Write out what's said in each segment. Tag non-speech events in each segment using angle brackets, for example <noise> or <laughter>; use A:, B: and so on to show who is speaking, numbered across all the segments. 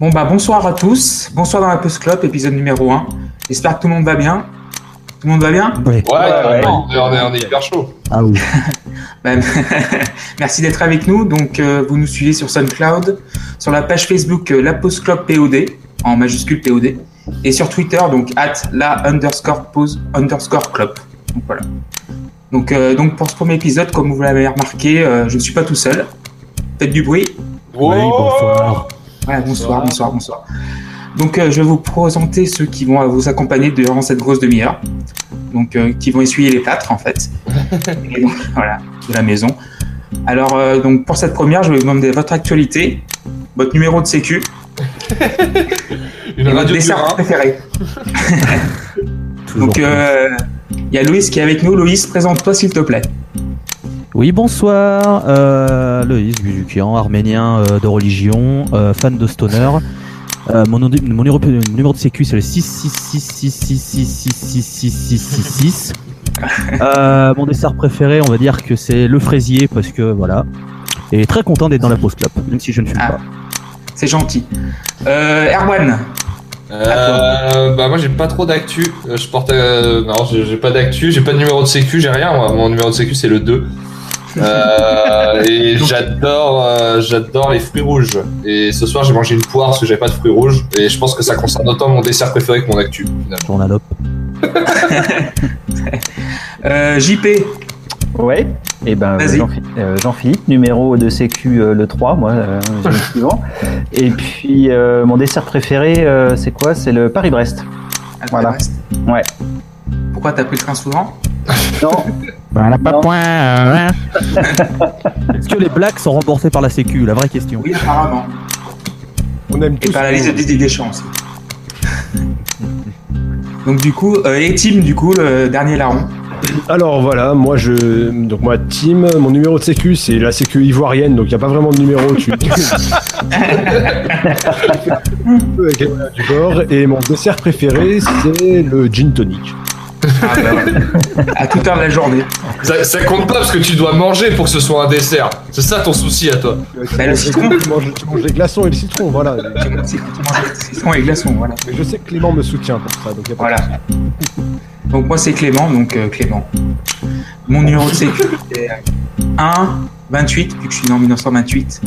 A: Bon bah bonsoir à tous, bonsoir dans la Post Club, épisode numéro 1. J'espère que tout le monde va bien. Tout le monde va bien
B: Oui.
C: Ouais,
D: ouais.
C: on, est, on est- on est hyper chaud.
B: Ah oui. <laughs>
A: Bah, <laughs> Merci d'être avec nous. Donc euh, vous nous suivez sur SoundCloud, sur la page Facebook euh, La Post Club POD, en majuscule POD, et sur Twitter, donc at la underscore pause underscore club. Donc voilà. Donc, euh, donc pour ce premier épisode, comme vous l'avez remarqué, euh, je ne suis pas tout seul. Faites du bruit.
B: Oui, bonsoir.
A: Ouais, bonsoir, bonsoir, bonsoir. Donc, euh, je vais vous présenter ceux qui vont vous accompagner durant cette grosse demi-heure. Donc, euh, qui vont essuyer les plâtres, en fait. <laughs> Et donc, voilà, de la maison. Alors, euh, donc, pour cette première, je vais vous demander votre actualité, votre numéro de sécu <laughs> et votre dessert préféré. <laughs> Donc, il y a Loïs qui est avec nous. Loïs, présente-toi, s'il te plaît.
B: Oui, bonsoir. Euh, Loïs Guzukian, arménien euh, de religion, euh, fan de stoner. Euh, mon, numéro, de sécu c'est le 66666666666. Euh, mon dessert préféré, on va dire que c'est le fraisier parce que voilà. Et très content d'être dans la pause club, même si je ne fume
A: Ah.
B: pas.
A: C'est gentil. Euh, Erwan,
C: Euh, bah moi j'ai pas trop d'actu. Euh, Je porte euh, non, j'ai j'ai pas d'actu, j'ai pas de numéro de sécu, j'ai rien. moi. Mon numéro de sécu c'est le 2. Euh, et j'adore euh, j'adore les fruits rouges. Et ce soir j'ai mangé une poire parce que j'avais pas de fruits rouges et je pense que ça concerne autant mon dessert préféré que mon actu finalement.
B: Journalope. <laughs>
A: euh, JP,
D: Ouais. Et ben
A: Vas-y.
D: Jean- euh, Jean-Philippe, numéro de sécu euh, le 3, moi, euh, j'ai le <laughs> suivant. Et puis euh, mon dessert préféré, euh, c'est quoi? C'est le Paris-Brest.
A: à
D: Voilà.
A: Brest.
D: Ouais.
A: Pourquoi t'as pris le train souvent?
D: Non,
B: Voilà, pas
D: Non.
B: point. hein. <laughs> Est-ce que les blagues sont remboursées par la sécu La vraie question?
A: Oui, apparemment.
E: On aime
A: Et
E: tous.
A: par la liste de Didier Deschamps aussi. <laughs> Donc du coup, euh, et Tim, du coup, le dernier larron.
E: Alors voilà, moi je. Donc moi, Tim, mon numéro de sécu, c'est la sécu ivoirienne, donc il n'y a pas vraiment de numéro. Tu... <laughs> Les du. Et mon dessert préféré, c'est le gin tonic.
A: Ah, bah, <laughs> à toute heure de la journée.
C: Ça, ça compte pas parce que tu dois manger pour que ce soit un dessert. C'est ça ton souci à toi.
A: Bah, le citron.
E: Tu manges, tu manges les glaçons et le citron, voilà.
A: Tu manges tu manges des citrons et glaçons, voilà.
E: Mais je sais que Clément me soutient pour ça, donc il a pas
A: Voilà. <laughs> Donc moi c'est Clément, donc euh, Clément. Mon numéro de sécu c'est 1 28 vu que je suis né en 1928.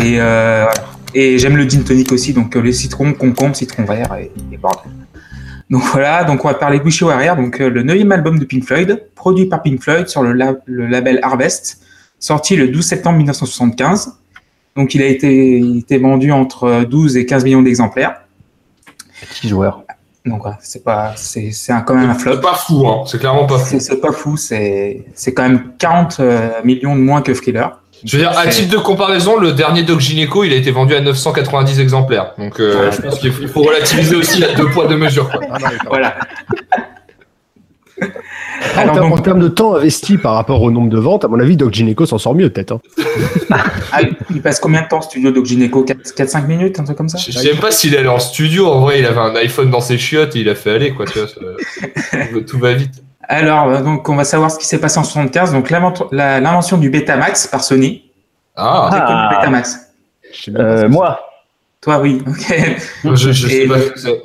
A: Et euh, voilà. Et j'aime le gin tonic aussi, donc euh, les citrons, concombre, citron vert et, et bordel. Donc voilà, donc on va parler Bushy Warrior, donc euh, le neuvième album de Pink Floyd, produit par Pink Floyd sur le, la- le label Harvest, sorti le 12 septembre 1975. Donc il a été, il a été vendu entre 12 et 15 millions d'exemplaires.
D: petit joueur.
A: Donc voilà, c'est pas, c'est, quand même un flop.
C: C'est pas fou, hein. C'est clairement pas fou.
A: C'est c'est pas fou, c'est c'est quand même 40 euh, millions de moins que Thriller.
C: Je veux dire, à titre de comparaison, le dernier Doc Gynéco, il a été vendu à 990 exemplaires. Donc, euh, je pense qu'il faut il faut relativiser aussi à deux poids, deux mesures. Quoi.
E: Ah non,
A: Voilà.
E: en, termes,
A: donc,
E: en termes de temps investi par rapport au nombre de ventes, à mon avis, Doc Gineco s'en sort mieux peut-être. hein. <laughs>
A: ah, il passe combien de temps studio Doc Gynéco 4-5 minutes, un truc comme ça?
C: Je je sais même pas s'il est allé en studio. En vrai, il avait un iPhone dans ses chiottes et il a fait aller, quoi. Tu vois, ça- <laughs> tout va vite.
A: Alors, euh, donc on va savoir ce qui s'est passé en 75. Donc l'invention du Betamax par Sony.
C: Ah,
D: Ah.
A: le Betamax
D: Euh, moi,
A: Toi, oui. <laughs> ok.
C: je, je sais
A: Et-
C: pas ce que c'est.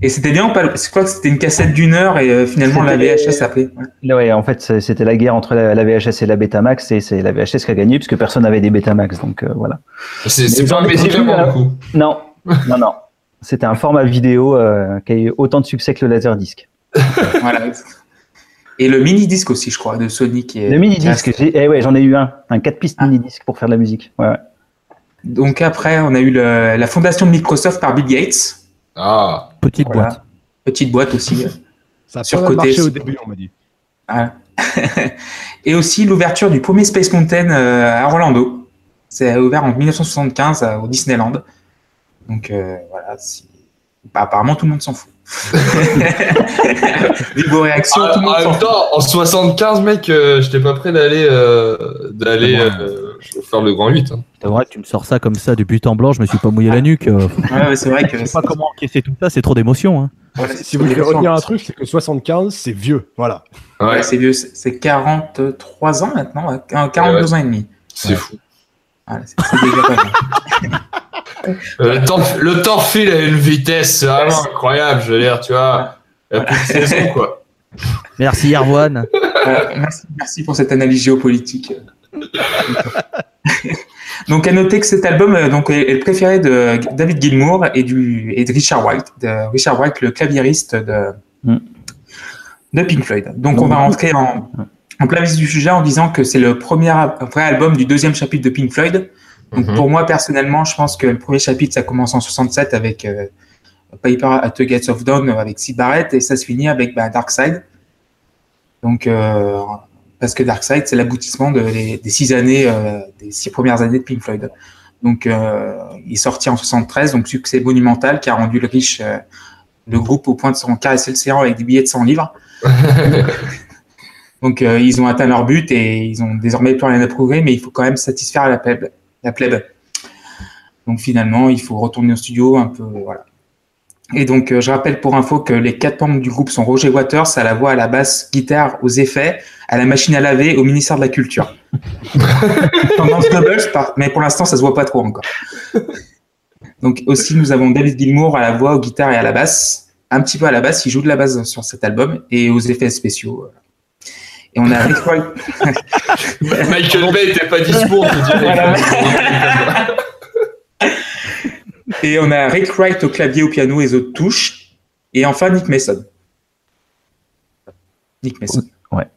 A: Et c'était bien ou pas? Je crois que c'était une cassette d'une heure et euh, finalement la VHS appelait. Ouais.
D: ouais, en fait, c'est- c'était la guerre entre la, la VHS et la Betamax, et c'est la VHS qui a gagné, puisque personne n'avait des Betamax, donc euh, voilà.
C: C'est c'est pas un médicament, du coup.
D: Non, non, non. C'était un format vidéo euh, qui a eu autant de succès que le Laserdisc. <laughs>
A: Voilà. Et le mini disque aussi, je crois, de Sony qui est.
D: Le mini disque, eh ouais, j'en ai eu un, un 4 pistes
A: Ah.
D: mini disque pour faire de la musique. Ouais, ouais.
A: Donc après, on a eu le- la fondation de Microsoft par Bill Gates.
C: Ah,
B: Petite
A: Voilà.
B: boîte.
A: Petite boîte aussi. <laughs>
E: Ça a
A: Sur
E: pas
A: côté,
E: au début, on m'a dit. <laughs>
A: Et aussi l'ouverture du premier Space Mountain euh, à Orlando. C'est ouvert en 1975 à- au Disneyland. Donc euh, voilà, bah, apparemment tout le monde s'en fout. Vu vos réactions,
C: Ah,
A: tout le monde
C: en
A: s'en
C: même
A: fout.
C: temps, en 75, mec, euh, j'étais pas prêt d'aller euh, d'aller
B: Ah
C: euh, faire le grand 8. hein.
B: C'est vrai que tu me sors ça comme ça de but en blanc, je me suis pas mouillé la nuque. euh,
A: Ouais, ouais, c'est vrai que
B: Je sais pas comment encaisser tout ça, c'est trop d'émotion. Hein.
A: voilà,
E: Si vous devez retenir un truc, c'est que 75, c'est vieux. Voilà.
A: Ouais, c'est vieux, c'est c'est 43 ans maintenant, ouais, 42 ans et demi.
C: c'est
A: Ouais.
C: fou.
A: Voilà, c'est c'est déjà pas mal. <laughs>
C: Le temps, le temps file à une vitesse vraiment incroyable, je veux dire, tu vois. Saison, quoi.
B: Merci Erwan.
A: Euh, merci, merci pour cette analyse géopolitique. <laughs> donc, à noter que cet album euh, donc, est est le préféré de David Gilmour et, du, et de Richard White, de Richard White, le claviériste de,
D: Mm.
A: de Pink Floyd. Donc, on va rentrer en, plein vif du sujet en disant que c'est le premier vrai album du deuxième chapitre de Pink Floyd. Donc,
C: Mhm.
A: pour moi, personnellement, je pense que le premier chapitre, ça commence en 67 avec euh, Paper at the Gates of Dawn euh, avec Sid Barrett et ça se finit avec bah, Dark Side. Donc, euh, parce que Dark Side, c'est l'aboutissement de, des, six années, euh, des six premières années de Pink Floyd. Donc, euh, il est sorti en 73, donc succès monumental qui a rendu le riche euh, le groupe au point de s'en caresser le séant avec des billets de 100 livres. <laughs> donc, euh, ils ont atteint leur but et ils ont désormais plus rien à prouver, mais il faut quand même satisfaire la plèbe. La plèbe. Donc, finalement, il faut retourner au studio un peu, voilà. Et donc, euh, je rappelle pour info que les quatre membres du groupe sont Roger Waters à la voix, à la basse, guitare, aux effets, à la machine à laver, au ministère de la Culture. <laughs> Tendance double, mais pour l'instant, ça se voit pas trop encore. Donc, aussi, nous avons David Gilmour à la voix, aux guitares et à la basse. Un petit peu à la basse, il joue de la basse sur cet album et aux effets spéciaux. voilà. Et on a Rick Wright. <laughs>
C: Michael Bay était pas dispo, on te dirait.
A: Et on a Rick Wright au clavier, au piano et aux autres touches. Et enfin, Nick Mason. Nick Mason.
D: Ouais.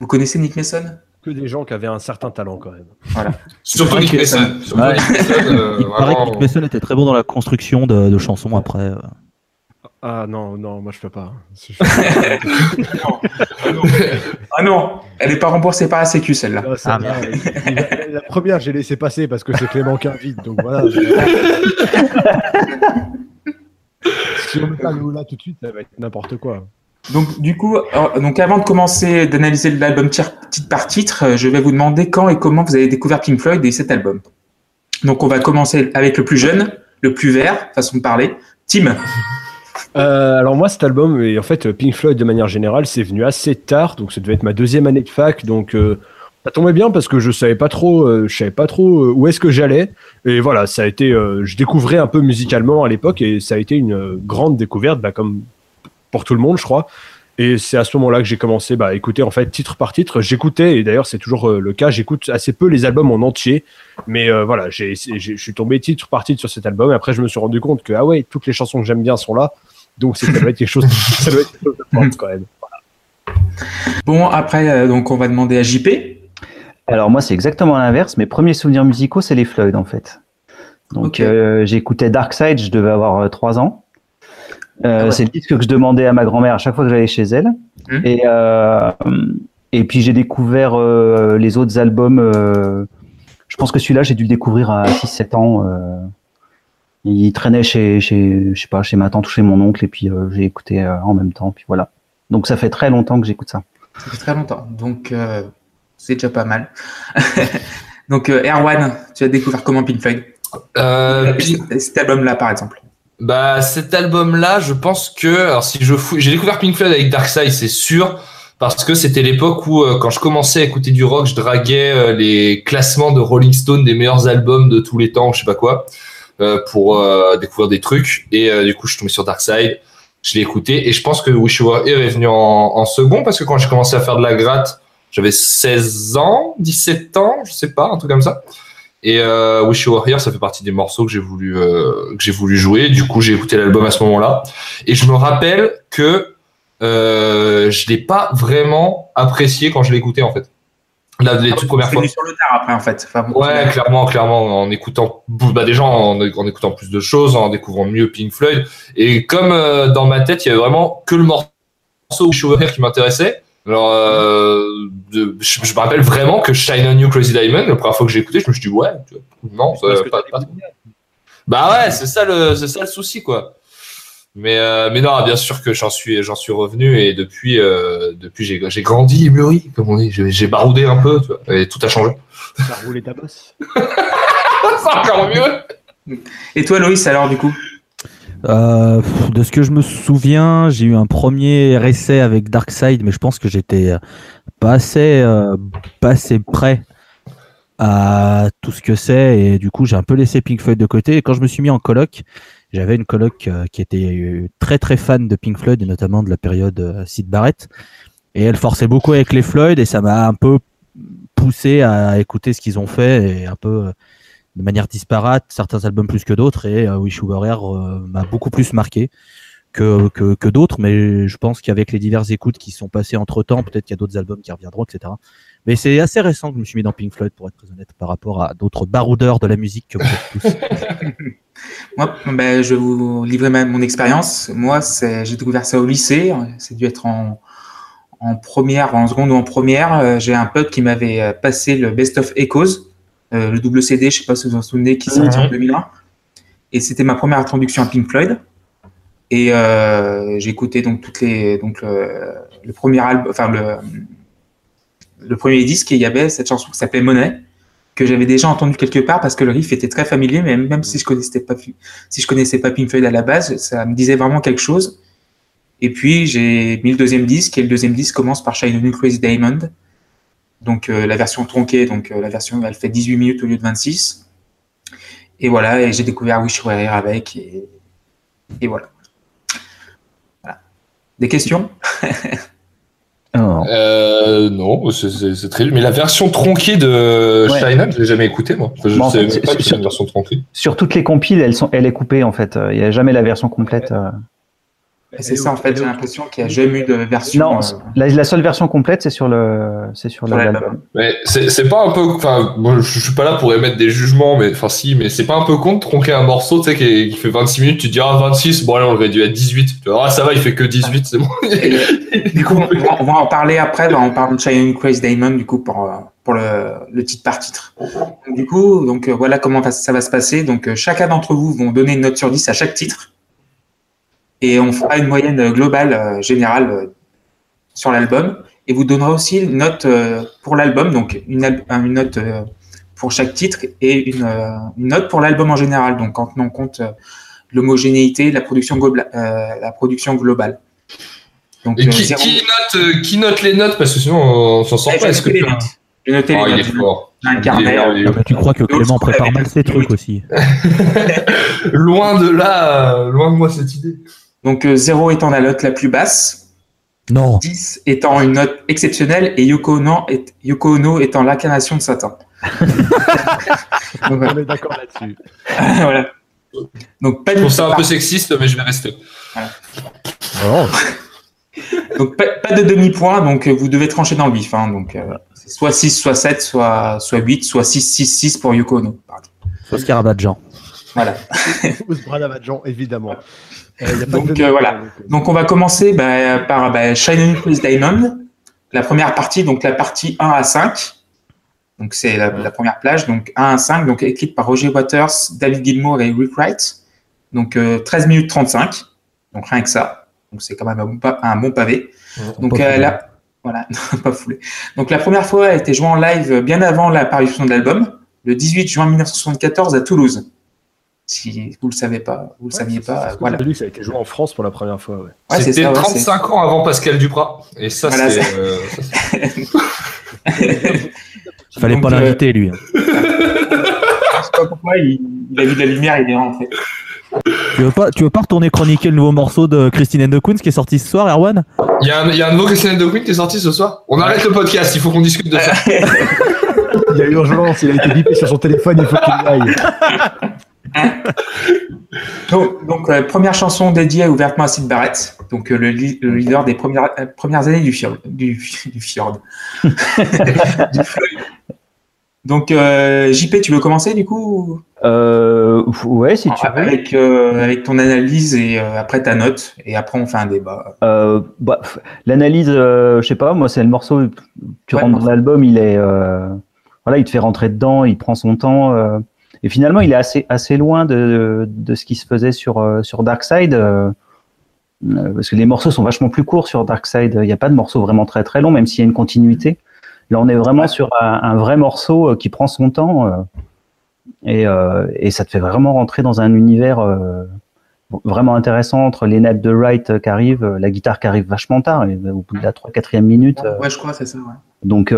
A: Vous connaissez Nick Mason?
E: Que des gens qui avaient un certain talent quand même.
C: Surtout Nick Mason. Surtout
B: Ouais.
C: Nick Mason, euh,
B: Il paraît que. Nick Mason était très bon dans la construction de, de chansons après.
E: Ah non, non, moi je peux pas. <laughs>
A: Ah non, elle n'est pas remboursée par la Sécu, celle-là.
E: Ah,
B: Ah, <laughs>
E: la, première, j'ai laissé passer parce que c'est Clément qui invite, donc voilà. <laughs> si on met pas le là tout de suite, ça va être n'importe quoi.
A: Donc, du coup, euh, donc avant de commencer d'analyser l'album titre par titre, euh, je vais vous demander quand et comment vous avez découvert Pink Floyd et cet album. Donc, on va commencer avec le plus jeune, le plus vert, façon de parler, Tim.
E: Euh, alors moi, cet album, et en fait, Pink Floyd de manière générale, c'est venu assez tard, donc ça devait être ma deuxième année de fac, donc euh, ça tombait bien parce que je savais pas trop, euh, je savais pas trop où est-ce que j'allais, et voilà, ça a été, je découvrais un peu musicalement à l'époque, et ça a été une grande découverte, bah, comme pour tout le monde, je crois. Et c'est à ce moment-là que j'ai commencé bah, à écouter en fait titre par titre. J'écoutais, et d'ailleurs c'est toujours le cas, j'écoute assez peu les albums en entier. Mais euh, voilà, je suis tombé titre par titre sur cet album. Et après, je me suis rendu compte que ah ouais, toutes les chansons que j'aime bien sont là. Donc c'est- ça doit être quelque chose, ça doit être quelque chose de fort, quand même.
A: Bon, après, euh, donc, on va demander à JP.
D: Alors moi, c'est exactement l'inverse. Mes premiers souvenirs musicaux, c'est les Floyd en fait. Donc euh, j'écoutais Dark Side, je devais avoir 3 ans. Euh,
A: Ah ouais.
D: C'est le disque que je demandais à ma grand-mère à chaque fois que j'allais chez elle.
A: Mhm.
D: Et, euh, et puis j'ai découvert euh, les autres albums. euh, je pense que celui-là, j'ai dû le découvrir à 6-7 ans. Il traînait chez, chez, je sais pas, chez ma tante ou chez mon oncle, et puis euh, j'ai écouté euh, en même temps. Puis voilà. Donc ça fait très longtemps que j'écoute ça.
A: Ça fait très longtemps, donc euh, c'est déjà pas mal. <laughs> donc, euh, Erwan, tu as découvert comment Pink Floyd?
C: Euh, Pink-
A: Cet album-là, par exemple.
C: Bah cet album-là, je pense que alors si je fous, j'ai découvert Pink Floyd avec Dark Side, c'est sûr, parce que c'était l'époque où euh, quand je commençais à écouter du rock, je draguais euh, les classements de Rolling Stone des meilleurs albums de tous les temps, je sais pas quoi, euh, pour euh, découvrir des trucs. Et euh, du coup, je suis tombé sur Dark Side, je l'ai écouté et je pense que Wish You Were Here est venu en, second parce que quand j'ai commencé à faire de la gratte, j'avais 16 ans, 17 ans, je sais pas, un truc comme ça. Et euh, Wish You Were Here, ça fait partie des morceaux que j'ai voulu euh, que j'ai voulu jouer. Du coup, j'ai écouté l'album à ce moment-là. Et je me rappelle que euh, je l'ai pas vraiment apprécié quand je l'ai écouté en fait. La, les toutes premières fois.
A: sur le tard après, en fait. Enfin, bon,
C: Ouais, clairement, clairement, en écoutant, bah déjà en, en écoutant plus de choses, en découvrant mieux Pink Floyd. Et comme euh, dans ma tête, il y avait vraiment que le morceau Here qui m'intéressait. Alors, euh, de- je, je me rappelle vraiment que Shine on You Crazy Diamond, la première fois que j'ai écouté, je me suis dit ouais, non, ça, pas,
E: t'as
C: pas- bah ouais, c'est ça le, c'est ça le souci quoi. Mais euh, mais non, bien sûr que j'en suis j'en suis revenu et depuis euh, depuis j'ai j'ai grandi et mûri comme on dit, j'ai j'ai baroudé un peu, tu vois, et tout a changé.
E: T'as roulé ta bosse. <laughs>
C: C'est encore mieux.
A: Et toi, Loïs, alors, du coup?
B: Euh, de ce que je me souviens, j'ai eu un premier essai avec Darkseid, mais je pense que j'étais pas assez, euh, pas assez prêt à tout ce que c'est et du coup j'ai un peu laissé Pink Floyd de côté et quand je me suis mis en coloc j'avais une coloc euh, qui était euh, très très fan de Pink Floyd et notamment de la période euh, Sid Barrett. Et elle forçait beaucoup avec les Floyd et ça m'a un peu poussé à écouter ce qu'ils ont fait et un peu de manière disparate certains albums plus que d'autres et Wish Were Here m'a beaucoup plus marqué que, que, que d'autres. Mais je pense qu'avec les diverses écoutes qui sont passées entre temps peut-être qu'il y a d'autres albums qui reviendront etc mais c'est assez récent que je me suis mis dans Pink Floyd, pour être très honnête, par rapport à d'autres baroudeurs de la musique que vous êtes tous. <laughs>
A: Moi, ben, je vais vous livrer ma, mon expérience. Moi, j'ai découvert ça au lycée. C'est dû être en, en, première, en seconde ou en première. Euh, j'ai un pote qui m'avait euh, passé le Best of Echoes, euh, le double CD, je sais pas si vous vous en souvenez, qui sortit en 2001. Et c'était ma première introduction à Pink Floyd. Et euh, j'ai écouté donc toutes les, donc le, le premier album, enfin le, le premier disque, il y avait cette chanson qui s'appelait Money, que j'avais déjà entendu quelque part parce que le riff était très familier, mais même si je connaissais pas, si je connaissais pas Pink à la base, ça me disait vraiment quelque chose. Et puis j'ai mis le deuxième disque et le deuxième disque commence par Shine New Crazy Diamond, donc euh, la version tronquée, donc euh, la version elle fait 18 minutes au lieu de 26. Et voilà, et j'ai découvert Wish You Were Here avec et, voilà. Des questions? <laughs>
C: Euh, non, c'est très. Mais la version tronquée de ouais. Shine je l'ai jamais écoutée, moi. je
D: bon, fait,
C: même pas
D: sur,
C: une version tronquée.
D: Sur toutes les compiles, elles sont, elle est coupée en fait. Il n'y a jamais la version complète. Euh...
A: C'est ça, en fait, j'ai l'impression qu'il n'y a jamais eu de version.
D: Non, euh... la, la, seule version complète, c'est sur le, c'est sur l'album.
C: Mais c'est pas un peu, enfin, je suis pas là pour émettre des jugements, mais enfin, si, mais c'est pas un peu con de tronquer un morceau, tu sais, qui, qui, fait 26 minutes, tu te dis, ah, 26, bon, là, on aurait dû être 18. Tu vois, ah, ça va, il fait que 18, c'est bon. <laughs>
A: du coup, on va, on va, en parler après, on parle de Shining Crazy Diamond, du coup, pour, pour le, le titre par titre. Donc, du coup, donc, voilà comment ça va se passer. Donc, chacun d'entre vous vont donner une note sur 10 à chaque titre et on fera une moyenne globale euh, générale euh, sur l'album et vous donnera aussi une note euh, pour l'album, donc une, une, note pour chaque titre et une, une note pour l'album en général, donc en tenant compte l'homogénéité, la production, la production globale.
C: Donc, et qui, zéro... qui, note, qui note les notes? Parce que sinon on s'en sort pas. Est-ce que
A: les notes. J'ai noté
C: oh,
A: les
C: il
A: notes.
C: Est fort.
A: Un carnet.
B: Ah bah, tu crois que Clément prépare mal ses trucs aussi <laughs>
C: Loin de là, loin de moi cette idée.
A: Donc euh, 0 étant la note la plus basse.
B: Non.
A: 10 étant une note exceptionnelle et Yoko Ono, est, Yoko Ono étant l'incarnation de Satan.
E: Donc, <laughs> voilà. On est d'accord là-dessus. <laughs>
A: voilà. Donc pas
C: Je trouve ça un peu sexiste, mais je vais rester.
A: Voilà. Oh. <laughs> donc pas, pas de demi-point, donc vous devez trancher dans le vif. Hein, donc euh, soit 6, soit 7, soit, soit 8, soit 6, 6, 6 pour Yoko Ono.
B: Soit Scarabadjan.
A: Voilà.
E: Scarabadjan, évidemment.
A: Euh, donc euh, voilà. Donc on va commencer bah, par bah, Shining Chris Diamond, la première partie, donc la partie 1 à 5. Donc c'est la, la, première plage, donc 1 à 5, donc écrite par Roger Waters, David Gilmour et Rick Wright. Donc euh, 13 minutes 35, donc rien que ça. Donc c'est quand même un bon, un bon pavé. Donc euh, là, voilà, <laughs> pas foulé. Donc la première fois, a été jouée en live bien avant l'apparition de l'album, le 18 juin 1974 à Toulouse si vous le savez pas, vous le
E: ouais,
A: saient pas,
E: ça,
A: voilà.
E: Lui, ça a été joué en France pour la première fois. Ouais.
A: Ouais,
C: C'était
A: ça,
C: 35 ans avant Pascal Duprat. Et ça,
A: Voilà,
C: c'est. euh, <laughs>
B: Fallait
A: Donc,
B: pas
A: euh,
B: l'inviter lui. hein.
A: Je sais pas pourquoi, il, il a vu de la lumière, il est rentré.
B: Tu veux pas, tu veux pas retourner chroniquer le nouveau morceau de Christine and the Queens qui est sorti ce soir, Erwan?
C: Il y, a un- il y a un nouveau Christian de Queen qui est sorti ce soir. On arrête le podcast, il faut qu'on discute de ça. <laughs>
E: Il y a urgence, il a été bipé sur son téléphone, il faut qu'il aille. <laughs> <laughs>
A: Donc, donc euh, première chanson dédiée ouvertement à Sid Barrett, donc euh, le, leader des premières, euh, premières années du fjord. Du, <laughs> du fjord. <laughs> Du Floyd. donc JP, tu veux commencer du coup
D: ouais, si tu veux.
A: avec, euh, avec ton analyse et après ta note, et après on fait un débat.
D: Bah, L'analyse, je sais pas, moi c'est le morceau, tu
A: Ouais,
D: rentres dans l'album, il est, voilà, il te fait rentrer dedans, il prend son temps, et finalement il est assez, assez loin de, de ce qui se faisait sur, euh, sur Dark Side, euh, euh, parce que les morceaux sont vachement plus courts sur Dark Side, il n'y a pas de morceau vraiment très très long, même s'il y a une continuité. Là on est vraiment sur un, un vrai morceau qui prend son temps, euh, et, euh, et ça te fait vraiment rentrer dans un univers vraiment intéressant entre les nappes de Wright qui arrivent, la guitare qui arrive vachement tard, au bout de la 3 4 minute.
A: Ouais, je crois, c'est ça. Ouais.
D: donc,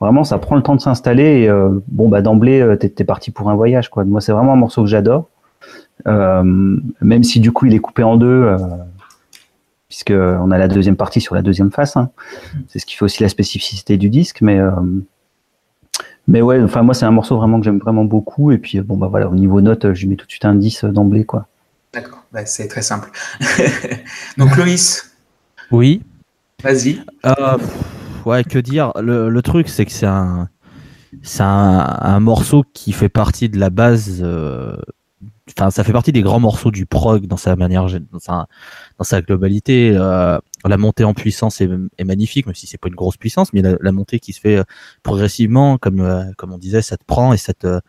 D: vraiment, ça prend le temps de s'installer. Et euh, bon, bah d'emblée, euh, t'es t'es parti pour un voyage, quoi. Moi, c'est vraiment un morceau que j'adore. Euh, même si du coup, il est coupé en deux, euh, puisque on a la deuxième partie sur la deuxième face. hein. C'est ce qui fait aussi la spécificité du disque, mais euh, mais ouais, enfin moi, c'est un morceau vraiment que j'aime vraiment beaucoup. Et puis bon, bah voilà, au niveau note, je lui mets tout de suite un 10 d'emblée, quoi.
A: D'accord, bah, c'est très simple. <laughs> Donc Loïs,
B: Oui.
A: vas-y.
B: Euh, ouais, que dire le, truc, c'est que c'est un, c'est un, morceau qui fait partie de la base. euh, Enfin, ça fait partie des grands morceaux du prog dans sa manière, dans sa, dans sa globalité. euh, la montée en puissance est, magnifique, même si c'est pas une grosse puissance, mais la, montée qui se fait euh, progressivement, comme comme on disait, ça te prend et ça te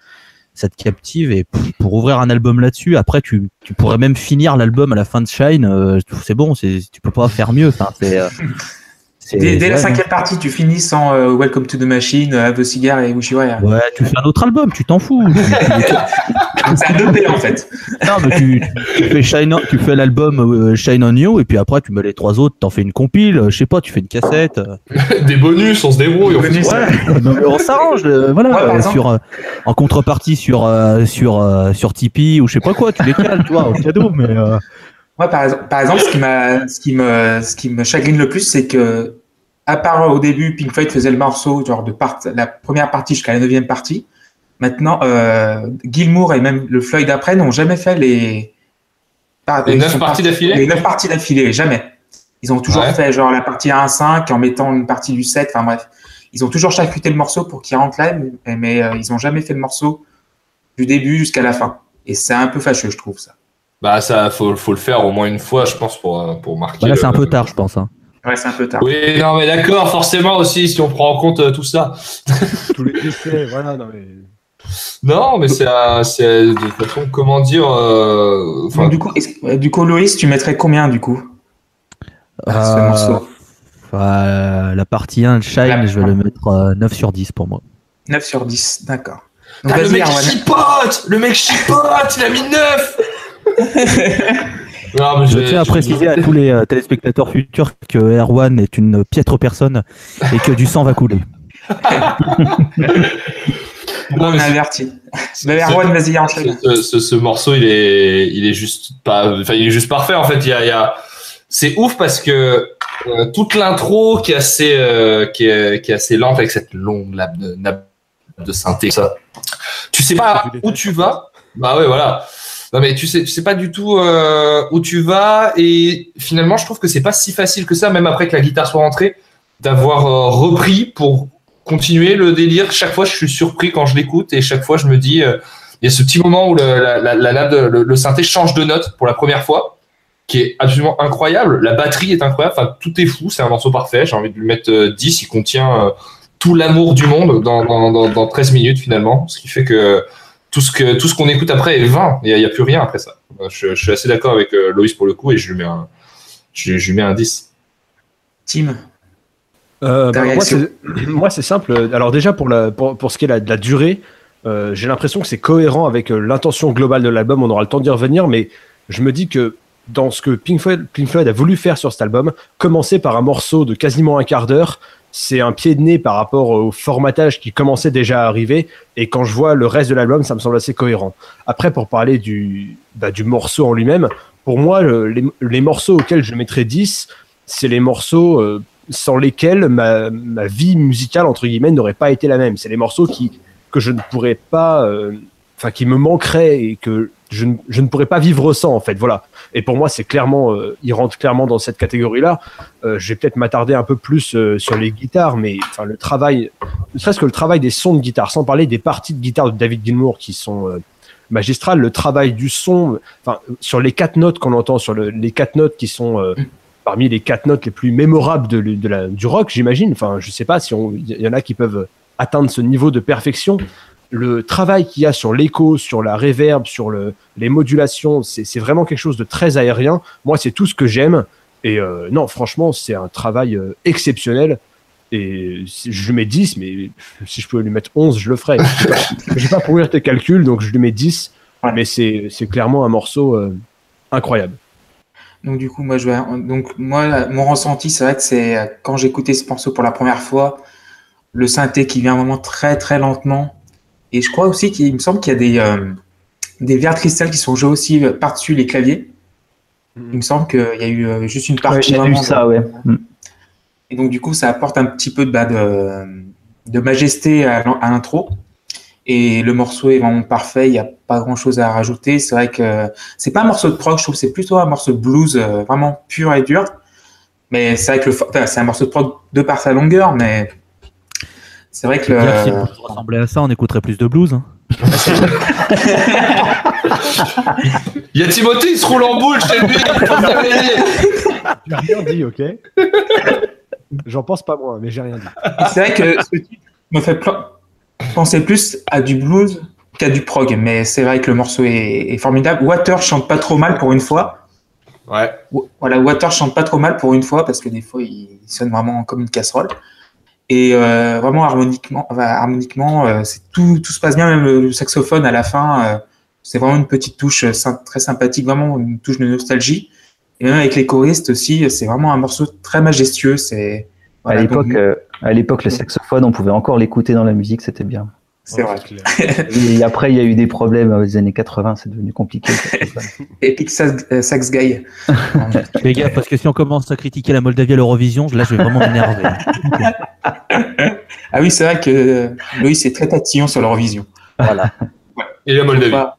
B: ça te captive et pour ouvrir un album là-dessus, après tu, tu pourrais même finir l'album à la fin de Shine, c'est bon, c'est tu peux pas faire mieux. C'est-
A: Dès, dès la
B: ouais,
A: cinquième partie, tu finis sans euh, Welcome to the Machine, Have a Cigar et Here.
B: Ouais, tu fais un autre album, tu t'en fous. <laughs>
A: C'est un 2P en fait.
B: non, mais tu, tu fais Shine, on- tu fais l'album euh, Shine on You et puis après tu mets les trois autres, t'en fais une compile, euh, je sais pas, tu fais une cassette. euh. <laughs>
C: Des bonus, on se débrouille. on fait
A: Bonus.
B: Ouais, on s'arrange, euh, voilà,
A: Ouais,
B: euh, sur euh, en contrepartie sur euh, sur euh, sur Tipeee ou je sais pas quoi, tu les cales, tu vois, au cadeau, mais euh,
A: Moi, par, exemple- par exemple, ce qui, ce, qui me, ce qui me chagrine le plus, c'est que, à part au début, Pink Floyd faisait le morceau, genre de part, la première partie jusqu'à la neuvième partie. Maintenant, euh, Gilmour et même le Floyd après n'ont jamais fait les. par-
C: Les neuf parties d'affilée
A: Les neuf parties d'affilée, jamais. Ils ont toujours
C: Ouais.
A: fait genre la partie 1 à 5 en mettant une partie du 7, enfin bref. Ils ont toujours charcuté le morceau pour qu'il rentre là, mais, mais, euh, ils ont jamais fait le morceau du début jusqu'à la fin. Et c'est un peu fâcheux, je trouve ça.
C: Bah ça, faut, faut le faire au moins une fois, je pense, pour, euh, pour marquer.
B: bah là c'est un peu tard, je pense. Hein.
A: Ouais, c'est un peu tard.
C: Oui, non, mais d'accord, forcément aussi, si on prend en compte euh, tout ça. <laughs>
E: Tous les essais, voilà, non mais.
C: Non, mais c'est c'est, de toute façon, comment dire. euh,
A: Donc, du coup, du coup, Loïs, tu mettrais combien du coup? À ce morceau
B: euh, la partie 1 de Shine,
A: La-
B: je vais le mettre euh, 9 sur 10 pour moi.
A: 9 sur 10, d'accord. Donc
C: le mec chipote Le mec chipote Il a mis 9 <laughs> Non, mais
B: Je tiens à préciser à tous les euh, téléspectateurs futurs que Erwan est une piètre personne et que du sang va couler. <laughs>
C: Non,
A: On
C: mais
A: averti. Mais Erwan, vas-y, enchaîne.
C: ce, ce, ce morceau, il est, il est juste pas, enfin, il est juste parfait. En fait, il y a, il y a, c'est ouf parce que euh, toute l'intro qui est assez, euh, qui est, qui est assez lente avec cette longue nappe de, nappe de synthé, ça. Tu sais pas où tu vas? Bah ouais, voilà. Non mais tu sais, tu sais pas du tout euh, où tu vas et finalement, je trouve que c'est pas si facile que ça, même après que la guitare soit rentrée, d'avoir euh, repris pour continuer le délire. Chaque fois, je suis surpris quand je l'écoute et chaque fois, je me dis, euh, il y a ce petit moment où le, la, la, la le, synthé change de note pour la première fois, qui est absolument incroyable. La batterie est incroyable. Enfin, tout est fou. C'est un morceau parfait. J'ai envie de lui mettre euh, 10. Il contient euh, tout l'amour du monde dans, dans, dans, dans 13 minutes finalement, ce qui fait que tout ce que tout ce qu'on écoute après est vain. Il n'y a, il y a plus rien après ça. Euh, Je, je suis assez d'accord avec euh, Loïs pour le coup et je lui mets un, je, je lui mets un 10.
A: Tim.
E: Euh, bah, moi, c'est- moi, c'est simple. Alors déjà pour, la, pour, pour ce qui est la- de la durée, euh, j'ai l'impression que c'est cohérent avec euh, l'intention globale de l'album. On aura le temps d'y revenir, mais je me dis que dans ce que Pink Floyd, Pink Floyd a voulu faire sur cet album, commencer par un morceau de quasiment un quart d'heure, c'est un pied de nez par rapport au formatage qui commençait déjà à arriver. Et quand je vois le reste de l'album, ça me semble assez cohérent. Après, pour parler du, bah, du morceau en lui-même, pour moi, le- les, les morceaux auxquels je mettrais 10, c'est les morceaux euh, sans lesquels ma, ma vie musicale, entre guillemets, n'aurait pas été la même. C'est les morceaux qui, que je ne pourrais pas, euh, enfin, qui me manqueraient et que je ne, pourrais pas vivre sans, en fait. Voilà. Et pour moi, c'est clairement, euh, il rentre clairement dans cette catégorie-là. Euh, je vais peut-être m'attarder un peu plus euh, sur les guitares, mais enfin, le travail, ne serait-ce que le travail des sons de guitare, sans parler des parties de guitare de David Gilmour qui sont euh, magistrales, le travail du son, enfin, sur les quatre notes qu'on entend, sur le- les quatre notes qui sont parmi les quatre notes les plus mémorables de, du rock, j'imagine. Enfin, je sais pas si il y en a qui peuvent atteindre ce niveau de perfection. Le travail qu'il y a sur l'écho, sur la reverb, sur le, les modulations, c'est vraiment quelque chose de très aérien. Moi, c'est tout ce que j'aime. Et euh, non, franchement, c'est un travail euh, exceptionnel. Et je lui mets 10, mais si je pouvais lui mettre 11, je le ferais. Je vais pas pourrir tes calculs, donc je lui mets 10.
A: Ouais.
E: Mais c'est clairement un morceau euh, incroyable.
A: Donc du coup, moi, je donc moi, mon ressenti, c'est vrai que c'est quand écouté ce morceau pour la première fois, le synthé qui vient vraiment très très lentement. Et je crois aussi qu'il me semble qu'il y a des, euh, des verres de cristal qui sont joués aussi par-dessus les claviers. Il me semble qu'il y a eu euh, juste une
D: Ouais,
A: partie.
D: J'ai vu ça, ouais. Mm.
A: Et donc, du coup, ça apporte un petit peu de, bah, de, de majesté à, l'in- à l'intro. Et le morceau est vraiment parfait. Il n'y a pas grand chose à rajouter. C'est vrai que c'est pas un morceau de prog, je trouve. C'est plutôt un morceau de blues euh, vraiment pur et dur. Mais c'est vrai que le, fo- enfin, c'est un morceau de prog de par sa longueur, mais c'est vrai que
B: si le
A: le,
B: blues ressemblait à ça, on écouterait plus de blues. hein.
C: Il y a Timothée, il se roule en boule chez lui.
E: J'ai rien dit, ok? J'en pense pas moins, mais j'ai rien dit.
A: C'est vrai que ce titre me fait penser plus à du blues qu'à du prog. Mais c'est vrai que le morceau est, est formidable. Water chante pas trop mal pour une fois.
C: Ouais.
A: Voilà, Water chante pas trop mal pour une fois parce que des fois il sonne vraiment comme une casserole. Et euh, vraiment harmoniquement, harmoniquement euh, tout, tout se passe bien, même le, le saxophone à la fin. euh, c'est vraiment une petite touche très sympathique, vraiment une touche de nostalgie. Et même avec les choristes aussi, c'est vraiment un morceau très majestueux. C'est
D: À
A: donc,
D: l'époque, euh, à l'époque, le saxophone, on pouvait encore l'écouter dans la musique, c'était bien.
A: C'est vrai.
E: clair. <laughs>
D: Et après, il y a eu des problèmes aux années 80, c'est devenu compliqué. <laughs>
A: Epic Sax, euh, Guy. <laughs>
B: Les gars, parce que si on commence à critiquer la Moldavie à l'Eurovision, là je vais vraiment m'énerver.
A: ah oui, c'est vrai que euh, Loïs est très tatillon sur l'Eurovision.
B: Voilà.
C: Et la Moldavie.
A: Pas-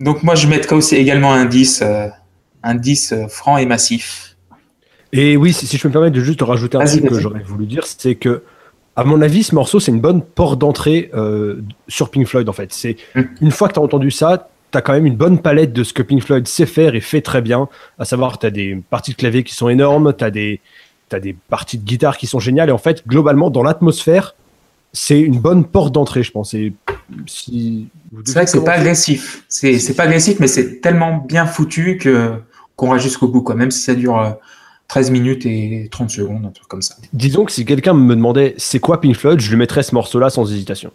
A: Donc moi je mettrais aussi également un 10, euh, un 10 euh, franc et massif.
E: Et oui, si, si je peux me permettre de juste rajouter un truc que j'aurais voulu dire, c'est que, à mon avis, ce morceau, c'est une bonne porte d'entrée euh, sur Pink Floyd, en fait. C'est
A: Mm.
E: une fois que tu as entendu ça, tu as quand même une bonne palette de ce que Pink Floyd sait faire et fait très bien. À savoir, tu as des parties de clavier qui sont énormes, tu as des, t'as des parties de guitare qui sont géniales. Et en fait, globalement, dans l'atmosphère, c'est une bonne porte d'entrée, je pense. Si
A: C'est vrai que c'est pas agressif. C'est c'est pas agressif, mais c'est tellement bien foutu que qu'on va jusqu'au bout, quoi. Même si ça dure euh, 13 minutes et 30 secondes, un truc comme ça.
E: Disons que si quelqu'un me demandait c'est quoi Pink Floyd, je lui mettrais ce morceau-là sans hésitation.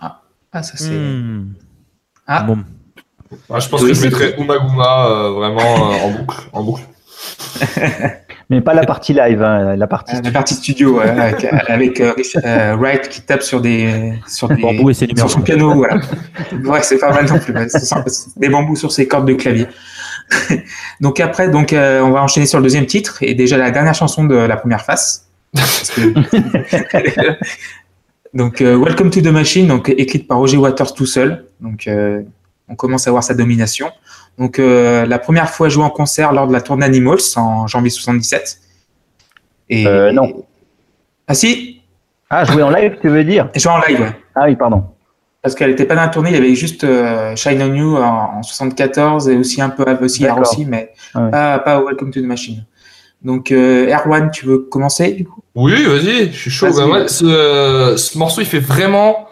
A: Ah, ça c'est.
B: Hmm.
A: Ah.
B: Bon.
C: Ah, je pense
A: Oui,
C: que je mettrais Umaguma euh, vraiment euh, en boucle. En boucle. <laughs>
D: Mais pas la partie live, hein, la partie.
A: Euh, La partie studio, ouais, avec, avec euh, Rich- euh, Wright qui tape sur des sur des
B: Bambou et ses numéros.
A: sur son piano, voilà. <laughs> Ouais, c'est pas mal non plus. Des bambous sur ses cordes de clavier. <laughs> donc après, donc euh, on va enchaîner sur le deuxième titre et déjà la dernière chanson de la première face. Que- <laughs> donc euh, Welcome to the Machine, donc écrite par Roger Waters tout seul. Donc euh, on commence à voir sa domination. Donc la première fois jouée en concert lors de la tournée Animals en janvier 77. Et
D: Euh, non.
A: Ah si,
D: Ah, jouer en live, tu veux dire?
A: Jouée en live, ouais.
D: Ah oui, pardon.
A: Parce qu'elle n'était pas dans la tournée, il y avait juste euh, Shine on You en, en 74 et aussi un peu aussi
D: D'accord.
A: aussi, mais
D: Ah ouais.
A: pas, pas Welcome to the Machine. Donc euh, Erwan, tu veux commencer du coup?
C: Oui, vas-y, je suis chaud. Bah, ce, ce morceau, il fait vraiment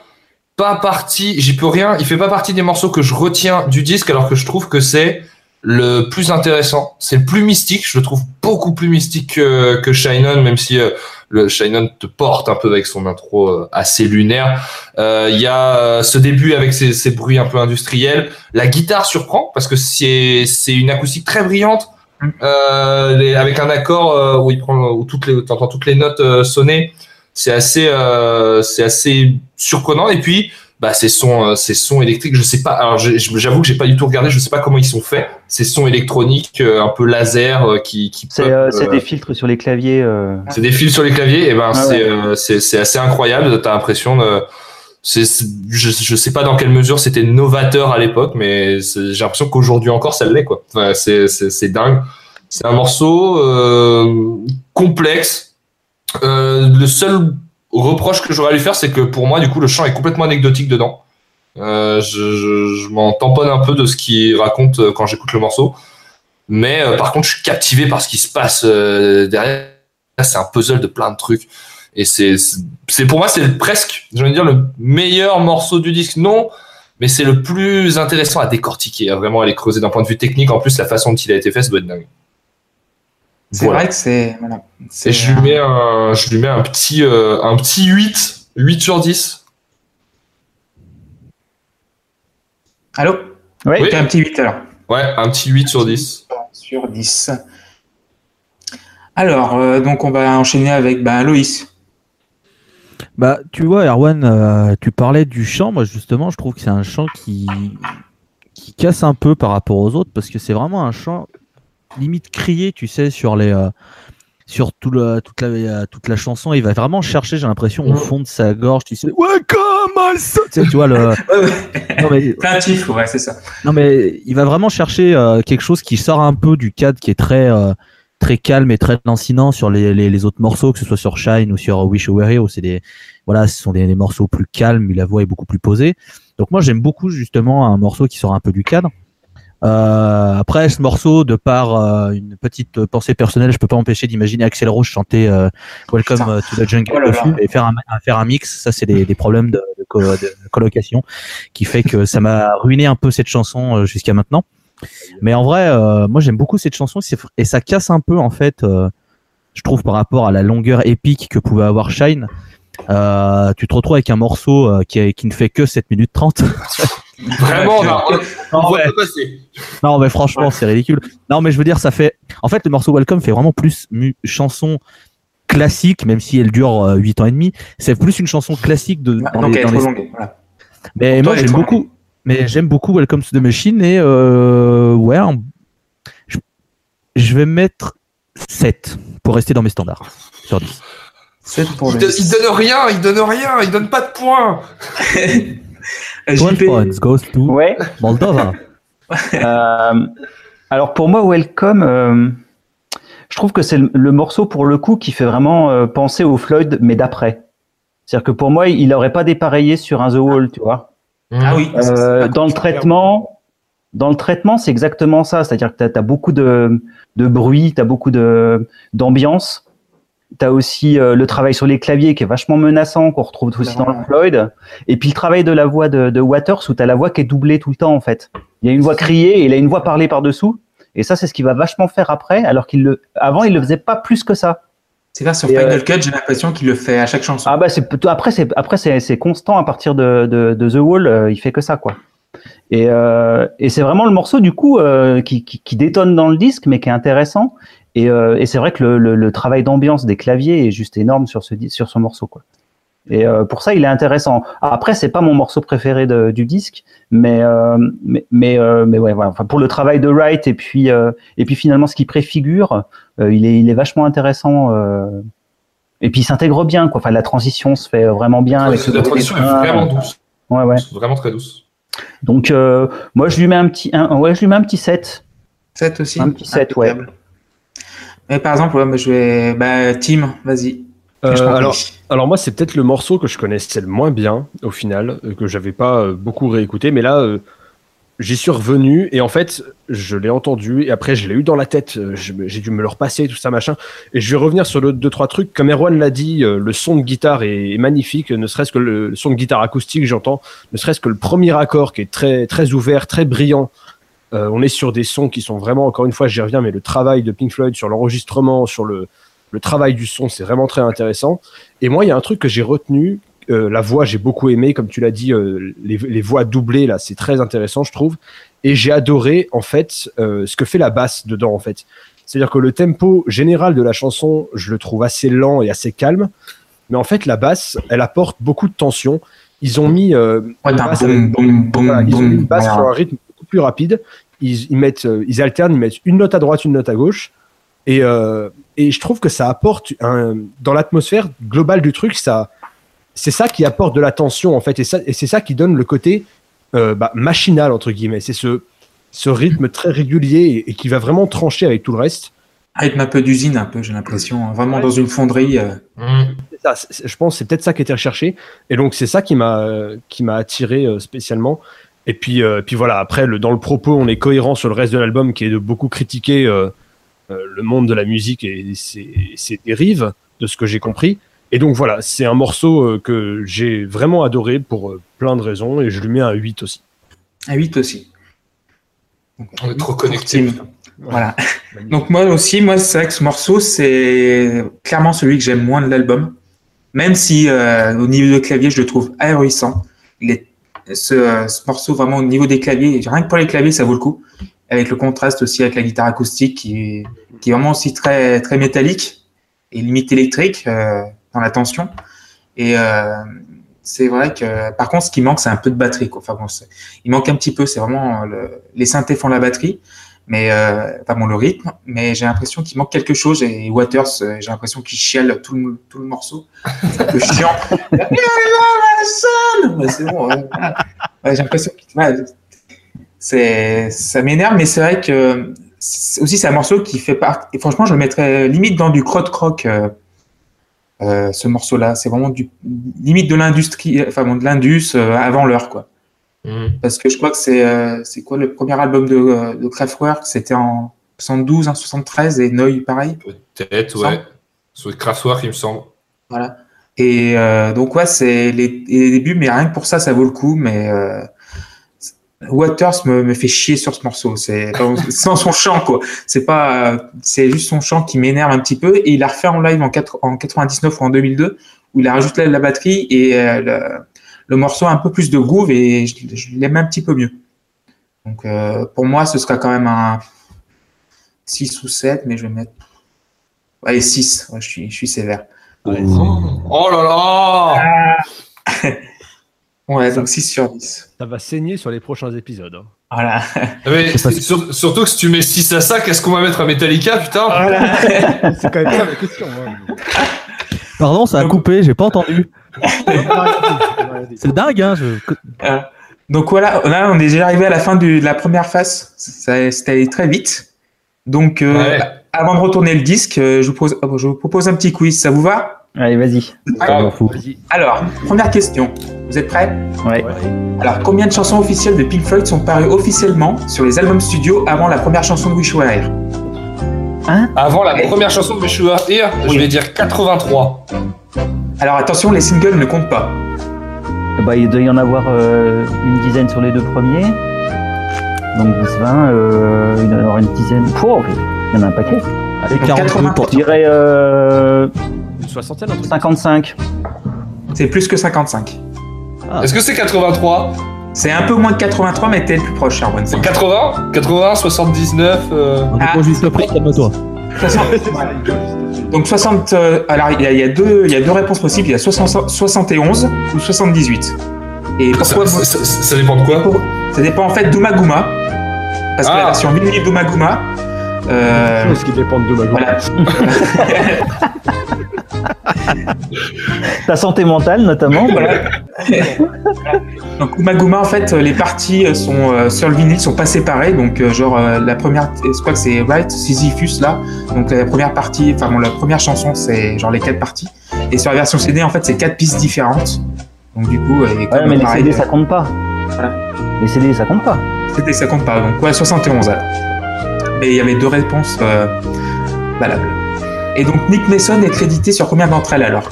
C: pas partie, j'y peux rien, il fait pas partie des morceaux que je retiens du disque, alors que je trouve que c'est le plus intéressant. C'est le plus mystique, je le trouve beaucoup plus mystique que, que Shine On, même si euh, le Shine On te porte un peu avec son intro euh, assez lunaire. Euh, Il y a ce début avec ses, ses bruits un peu industriels. La guitare surprend parce que c'est une acoustique très brillante.
A: Mm.
C: Euh, les- avec un accord où il prend où toutes les t'entends toutes les notes sonner c'est assez euh, c'est assez surprenant et puis bah ces sons euh, ces sons électriques je sais pas. Alors j'avoue que j'ai pas du tout regardé je sais pas comment ils sont faits. Ces sons électroniques euh, un peu laser euh, qui qui
D: C'est euh, des filtres sur les claviers. euh,
C: c'est des fils sur les claviers et ben
D: Ah
C: c'est
D: ouais.
C: euh, c'est c'est assez incroyable t'as l'impression de je, je sais pas dans quelle mesure c'était novateur à l'époque mais j'ai l'impression qu'aujourd'hui encore ça l'est quoi. Enfin, c'est c'est c'est dingue. C'est un morceau euh, complexe. Euh, le seul reproche que j'aurais à lui faire c'est que pour moi du coup le chant est complètement anecdotique dedans euh, je, m'en tamponne un peu de ce qu'il raconte euh, quand j'écoute le morceau mais euh, par contre je suis captivé par ce qui se passe derrière c'est un puzzle de plein de trucs. Et c'est, pour moi, c'est presque, je veux dire, le meilleur morceau du disque. Non, mais c'est le plus intéressant à décortiquer, à vraiment aller creuser d'un point de vue technique. En plus, la façon dont il a été fait, ça doit être dingue.
A: C'est
C: Voilà.
A: vrai que c'est voilà.
C: Et je lui mets un, je lui mets un petit, euh, un petit 8, 8 sur 10.
A: Allô?
D: Ouais.
C: Oui.
A: Un petit 8 alors.
C: Ouais, un petit 8 sur 10.
A: Sur 10. Alors, euh, donc on va enchaîner avec ben, Loïs.
B: Bah, tu vois, Erwan, euh, tu parlais du chant. Moi, justement, je trouve que c'est un chant qui, qui casse un peu par rapport aux autres parce que c'est vraiment un chant limite crié, tu sais, sur les. euh, sur tout le, toute, la, euh, toute la chanson, il va vraiment chercher, j'ai l'impression, au fond de sa gorge, tu sais, Welcome, tu, sais, tu vois, le, <laughs> <laughs> non, mais,
A: Plaintif, ouais, c'est ça.
B: non, mais il va vraiment chercher euh, quelque chose qui sort un peu du cadre qui est très, euh, très calme et très lancinant sur les, les, les autres morceaux, que ce soit sur Shine ou sur Wish You Were Here, c'est des, voilà, ce sont des, des morceaux plus calmes, où la voix est beaucoup plus posée. Donc moi, j'aime beaucoup justement un morceau qui sort un peu du cadre. Euh, après ce morceau, de par euh, une petite pensée personnelle, je peux pas empêcher d'imaginer Axel Rose chanter euh, Welcome
A: Putain.
B: euh, to the Jungle
A: Oh là
B: et faire un, faire un mix. Ça, c'est des, des problèmes de, de, co- de colocation qui fait que ça m'a ruiné un peu cette chanson euh, jusqu'à maintenant. Mais en vrai, euh, moi j'aime beaucoup cette chanson et ça casse un peu en fait, euh, je trouve par rapport à la longueur épique que pouvait avoir Shine. Euh, tu te retrouves avec un morceau euh, qui, qui ne fait que 7 minutes 30. <laughs>
C: Vraiment, <laughs> non, on, on
B: Non,
C: voit
B: ouais.
C: pas passer.
B: Non, mais franchement, c'est ridicule. Non, mais je veux dire, ça fait. En fait, le morceau Welcome fait vraiment plus mu- chanson classique, même si elle dure euh, 8 ans et demi. C'est plus une chanson classique de. dans
A: Donc
B: les-
A: elle est
B: dans
A: trop
B: les-
A: longue. Voilà.
B: Mais
A: Pour
B: moi, j'aime beaucoup. Mais j'aime beaucoup Welcome to the Machine et euh, ouais, je... je vais mettre 7 pour rester dans mes standards sur 10.
A: 7 pour
C: Il,
A: le.
C: do- il donne rien, il donne rien, il donne pas de points.
B: 12
A: JP.
B: points goes to
D: Ouais.
B: Moldova. <laughs>
D: Euh, alors pour moi, Welcome, euh, je trouve que c'est le, le morceau pour le coup qui fait vraiment euh, penser au Floyd, mais d'après. C'est-à-dire que pour moi, il n'aurait pas dépareillé sur un The Wall, tu vois.
A: Ah oui. c'est-
D: Euh, dans le traitement, dans le traitement, c'est exactement ça. C'est-à-dire que tu as, beaucoup de, de bruit, tu as beaucoup de d'ambiance. Tu as aussi euh, le travail sur les claviers qui est vachement menaçant, qu'on retrouve aussi dans Floyd. Et puis le travail de la voix de, de Waters, où tu as la voix qui est doublée tout le temps, en fait. Il y a une voix criée et il a une voix parlée par-dessous. Et ça, c'est ce qu'il va vachement faire après, alors qu'il le, avant, il le faisait pas plus que ça.
A: C'est vrai, sur
D: Et,
A: Final
D: euh,
A: Cut, j'ai l'impression qu'il le fait à chaque chanson.
D: Ah bah c'est après c'est après c'est c'est constant à partir de, de, de The Wall, euh, il fait que ça quoi. Et euh, et c'est vraiment le morceau du coup qui, qui qui détonne dans le disque mais qui est intéressant. Et, euh, et c'est vrai que le, le, le travail d'ambiance des claviers est juste énorme sur ce sur ce morceau quoi. Et euh, pour ça il est intéressant. Après c'est pas mon morceau préféré de, du disque, mais euh, mais mais, euh, mais ouais voilà. Enfin pour le travail de Wright et puis euh, et puis finalement ce qu'il préfigure, euh, il est il est vachement intéressant. euh, et puis il s'intègre bien, quoi. Enfin, la transition se fait vraiment bien. Avec
C: la transition est vraiment douce.
D: Ouais, ouais.
C: Vraiment très douce.
D: Donc, euh, moi, je lui mets un petit, un, ouais, je lui mets un petit 7.
A: 7 aussi
D: Un petit sept, ouais.
A: Et par exemple, ouais, bah, je vais. Bah, Tim, vas-y.
E: Euh, alors, alors moi, c'est peut-être le morceau que je connaissais le moins bien au final, euh, que j'avais pas euh, beaucoup réécouté, mais là, euh, j'y suis revenu et en fait, je l'ai entendu et après, je l'ai eu dans la tête. euh, J'ai dû me le repasser, tout ça, machin. Et je vais revenir sur le deux trois trucs. Comme Erwan l'a dit, euh, le son de guitare est, magnifique. Ne serait-ce que le, le son de guitare acoustique, j'entends. Ne serait-ce que le premier accord qui est très très ouvert, très brillant. Euh, on est sur des sons qui sont vraiment, encore une fois, j'y reviens, mais le travail de Pink Floyd sur l'enregistrement, sur le, le travail du son, c'est vraiment très intéressant. Et moi, il y a un truc que j'ai retenu. euh, la voix, j'ai beaucoup aimé, comme tu l'as dit, euh, les, les voix doublées là, c'est très intéressant, je trouve. Et j'ai adoré en fait euh, ce que fait la basse dedans en fait. C'est-à-dire que le tempo général de la chanson, je le trouve assez lent et assez calme, mais en fait la basse, elle apporte beaucoup de tension. Ils ont mis
A: Ouais,
E: une
A: t'as un
E: basse
A: boum,
E: avec-
A: boum, boum,
E: voilà, ils ont mis une basse sur un rythme beaucoup plus rapide. Ils, ils mettent, euh, ils alternent, ils mettent une note à droite, une note à gauche. Et, euh, et je trouve que ça apporte un, dans l'atmosphère globale du truc, ça, c'est ça qui apporte de la tension en fait, et, c'est ça qui donne le côté euh, bah, machinal entre guillemets. C'est ce, ce rythme très régulier et, et qui va vraiment trancher avec tout le reste.
A: Rythme un peu d'usine, un peu, j'ai l'impression. hein. Vraiment dans une fonderie. euh.
E: Ça, c'est- je pense que c'est peut-être ça qui était recherché. Et donc, c'est ça qui m'a qui m'a attiré euh, spécialement. Et puis, euh, puis voilà, après, le, dans le propos, on est cohérent sur le reste de l'album qui est de beaucoup critiquer euh, euh, le monde de la musique et ses, ses dérives, de ce que j'ai compris. Et donc voilà, c'est un morceau euh, que j'ai vraiment adoré pour euh, plein de raisons et je lui mets un 8 aussi.
A: À 8 aussi. Donc,
C: On est trop connectés.
A: Voilà. Donc moi aussi, moi c'est vrai que ce morceau, c'est clairement celui que j'aime moins de l'album. Même si euh, au niveau de clavier, je le trouve ahurissant. Il est, ce, euh, ce morceau vraiment au niveau des claviers, rien que pour les claviers, ça vaut le coup. Avec le contraste aussi avec la guitare acoustique qui est, qui est vraiment aussi très, très métallique et limite électrique euh, dans la tension. Et euh, c'est vrai que, par contre, ce qui manque, c'est un peu de batterie. Quoi. Enfin bon, il manque un petit peu. C'est vraiment le- les synthés font la batterie, mais euh, enfin bon, le rythme. Mais j'ai l'impression qu'il manque quelque chose. Et Waters, euh, j'ai l'impression qu'il chiale tout le, tout le morceau. C'est un peu chiant. <laughs> C'est bon. ouais. Ouais, j'ai l'impression que ouais, c'est ça m'énerve, mais c'est vrai que c'est- aussi c'est un morceau qui fait part. Et franchement, je le mettrais limite dans du crotte croc. euh, euh, ce morceau-là, c'est vraiment du limite de l'industrie, enfin bon, de l'indus euh, avant l'heure, quoi.
C: Mhm.
A: Parce que je crois que c'est euh, quoi le premier album de, euh, de Kraftwerk, c'était en 72, en 73 et Noy pareil?
C: Peut-être, ouais. Sur Kraftwerk, il me semble.
A: Voilà. Et euh, donc ouais, c'est les, les débuts, mais rien que pour ça, ça vaut le coup. Mais euh, Waters me, me fait chier sur ce morceau. C'est sans <laughs> son chant quoi. C'est pas, c'est juste son chant qui m'énerve un petit peu. Et il a refait en live en, 4, en 99 ou en 2002 où il a rajouté la batterie et le, morceau a un peu plus de groove et je, je l'aime un petit peu mieux. Donc euh, pour moi, ce sera quand même un 6 ou 7, mais je vais mettre Allez, 6. Ouais, je, suis, je suis sévère.
C: Oh là là <laughs>
A: Ouais, donc 6 sur 10.
E: Ça va saigner sur les prochains épisodes. hein.
A: Voilà.
C: Mais
B: C'est pas-
C: sur- surtout que si tu mets 6 à ça, qu'est-ce qu'on va mettre à Metallica, putain
A: voilà. <laughs>
E: C'est quand même ça la question. hein.
B: Pardon, ça a
A: Donc-
B: coupé, j'ai pas entendu. <laughs> C'est dingue, hein. Je...
A: Euh, donc voilà, là on est déjà arrivé à la fin du- de la première phase. Ça- C'était allé très vite. Donc euh,
C: Ouais.
A: avant de retourner le disque, euh, je vous, pose, oh, je vous propose un petit quiz. Ça vous va?
D: Allez, vas-y.
C: Ah.
E: Vas-y.
A: Alors, première question. Vous êtes prêts?
D: Ouais.
A: Alors, combien de chansons officielles de Pink Floyd sont parues officiellement sur les albums studio avant la première chanson de Wish You Were Here
C: Avant la première chanson de Meshua Here, je vais dire 83.
A: Alors attention, les singles ne comptent pas.
D: Bah, il doit y en avoir euh, une dizaine sur les deux premiers. Donc 10, 20, euh, il doit y en avoir une dizaine. Pouah, il y en a un paquet.
B: Allez,
A: Donc
B: 42
A: 80.
B: pour
D: Je dirais euh,
E: Une soixantaine, un truc.
D: 55.
A: C'est plus que 55.
B: Ah.
C: Est-ce que c'est 83
A: C'est un peu moins de 83, mais t'es le plus proche, Erwan.
C: C'est 80 80, 79 euh...
A: Ah.
B: pas juste le prix, calme-toi. <laughs>
A: 60. Donc 60. euh, alors il y, a, il y a deux, il y a deux réponses possibles. Il y a 60 71 ou 78. Et
C: ça,
A: pourquoi
C: ça- ça- ça dépend de quoi?
A: Ça dépend en fait d'Umaguma. Parce que
C: Ah.
A: la version vinyle d'Umaguma. Euh,
E: Chose qui dépend de ma
A: voilà. <laughs>
D: Ta santé mentale, notamment.
A: Voilà. <laughs> donc Umaguma en fait les parties euh, sont euh, sur le vinyle sont pas séparées donc euh, genre euh, la première je crois que c'est Right Sisyphus là donc la première partie enfin bon, la première chanson c'est genre les quatre parties et sur la version CD en fait c'est quatre pistes différentes donc du coup et
D: Ouais, mais les CD, ça compte pas.
A: Voilà.
D: Les CD, ça compte pas.
A: CD ça compte pas donc ouais 71 alors mais il y avait deux réponses euh, valables et donc Nick Mason est crédité sur combien d'entre elles alors?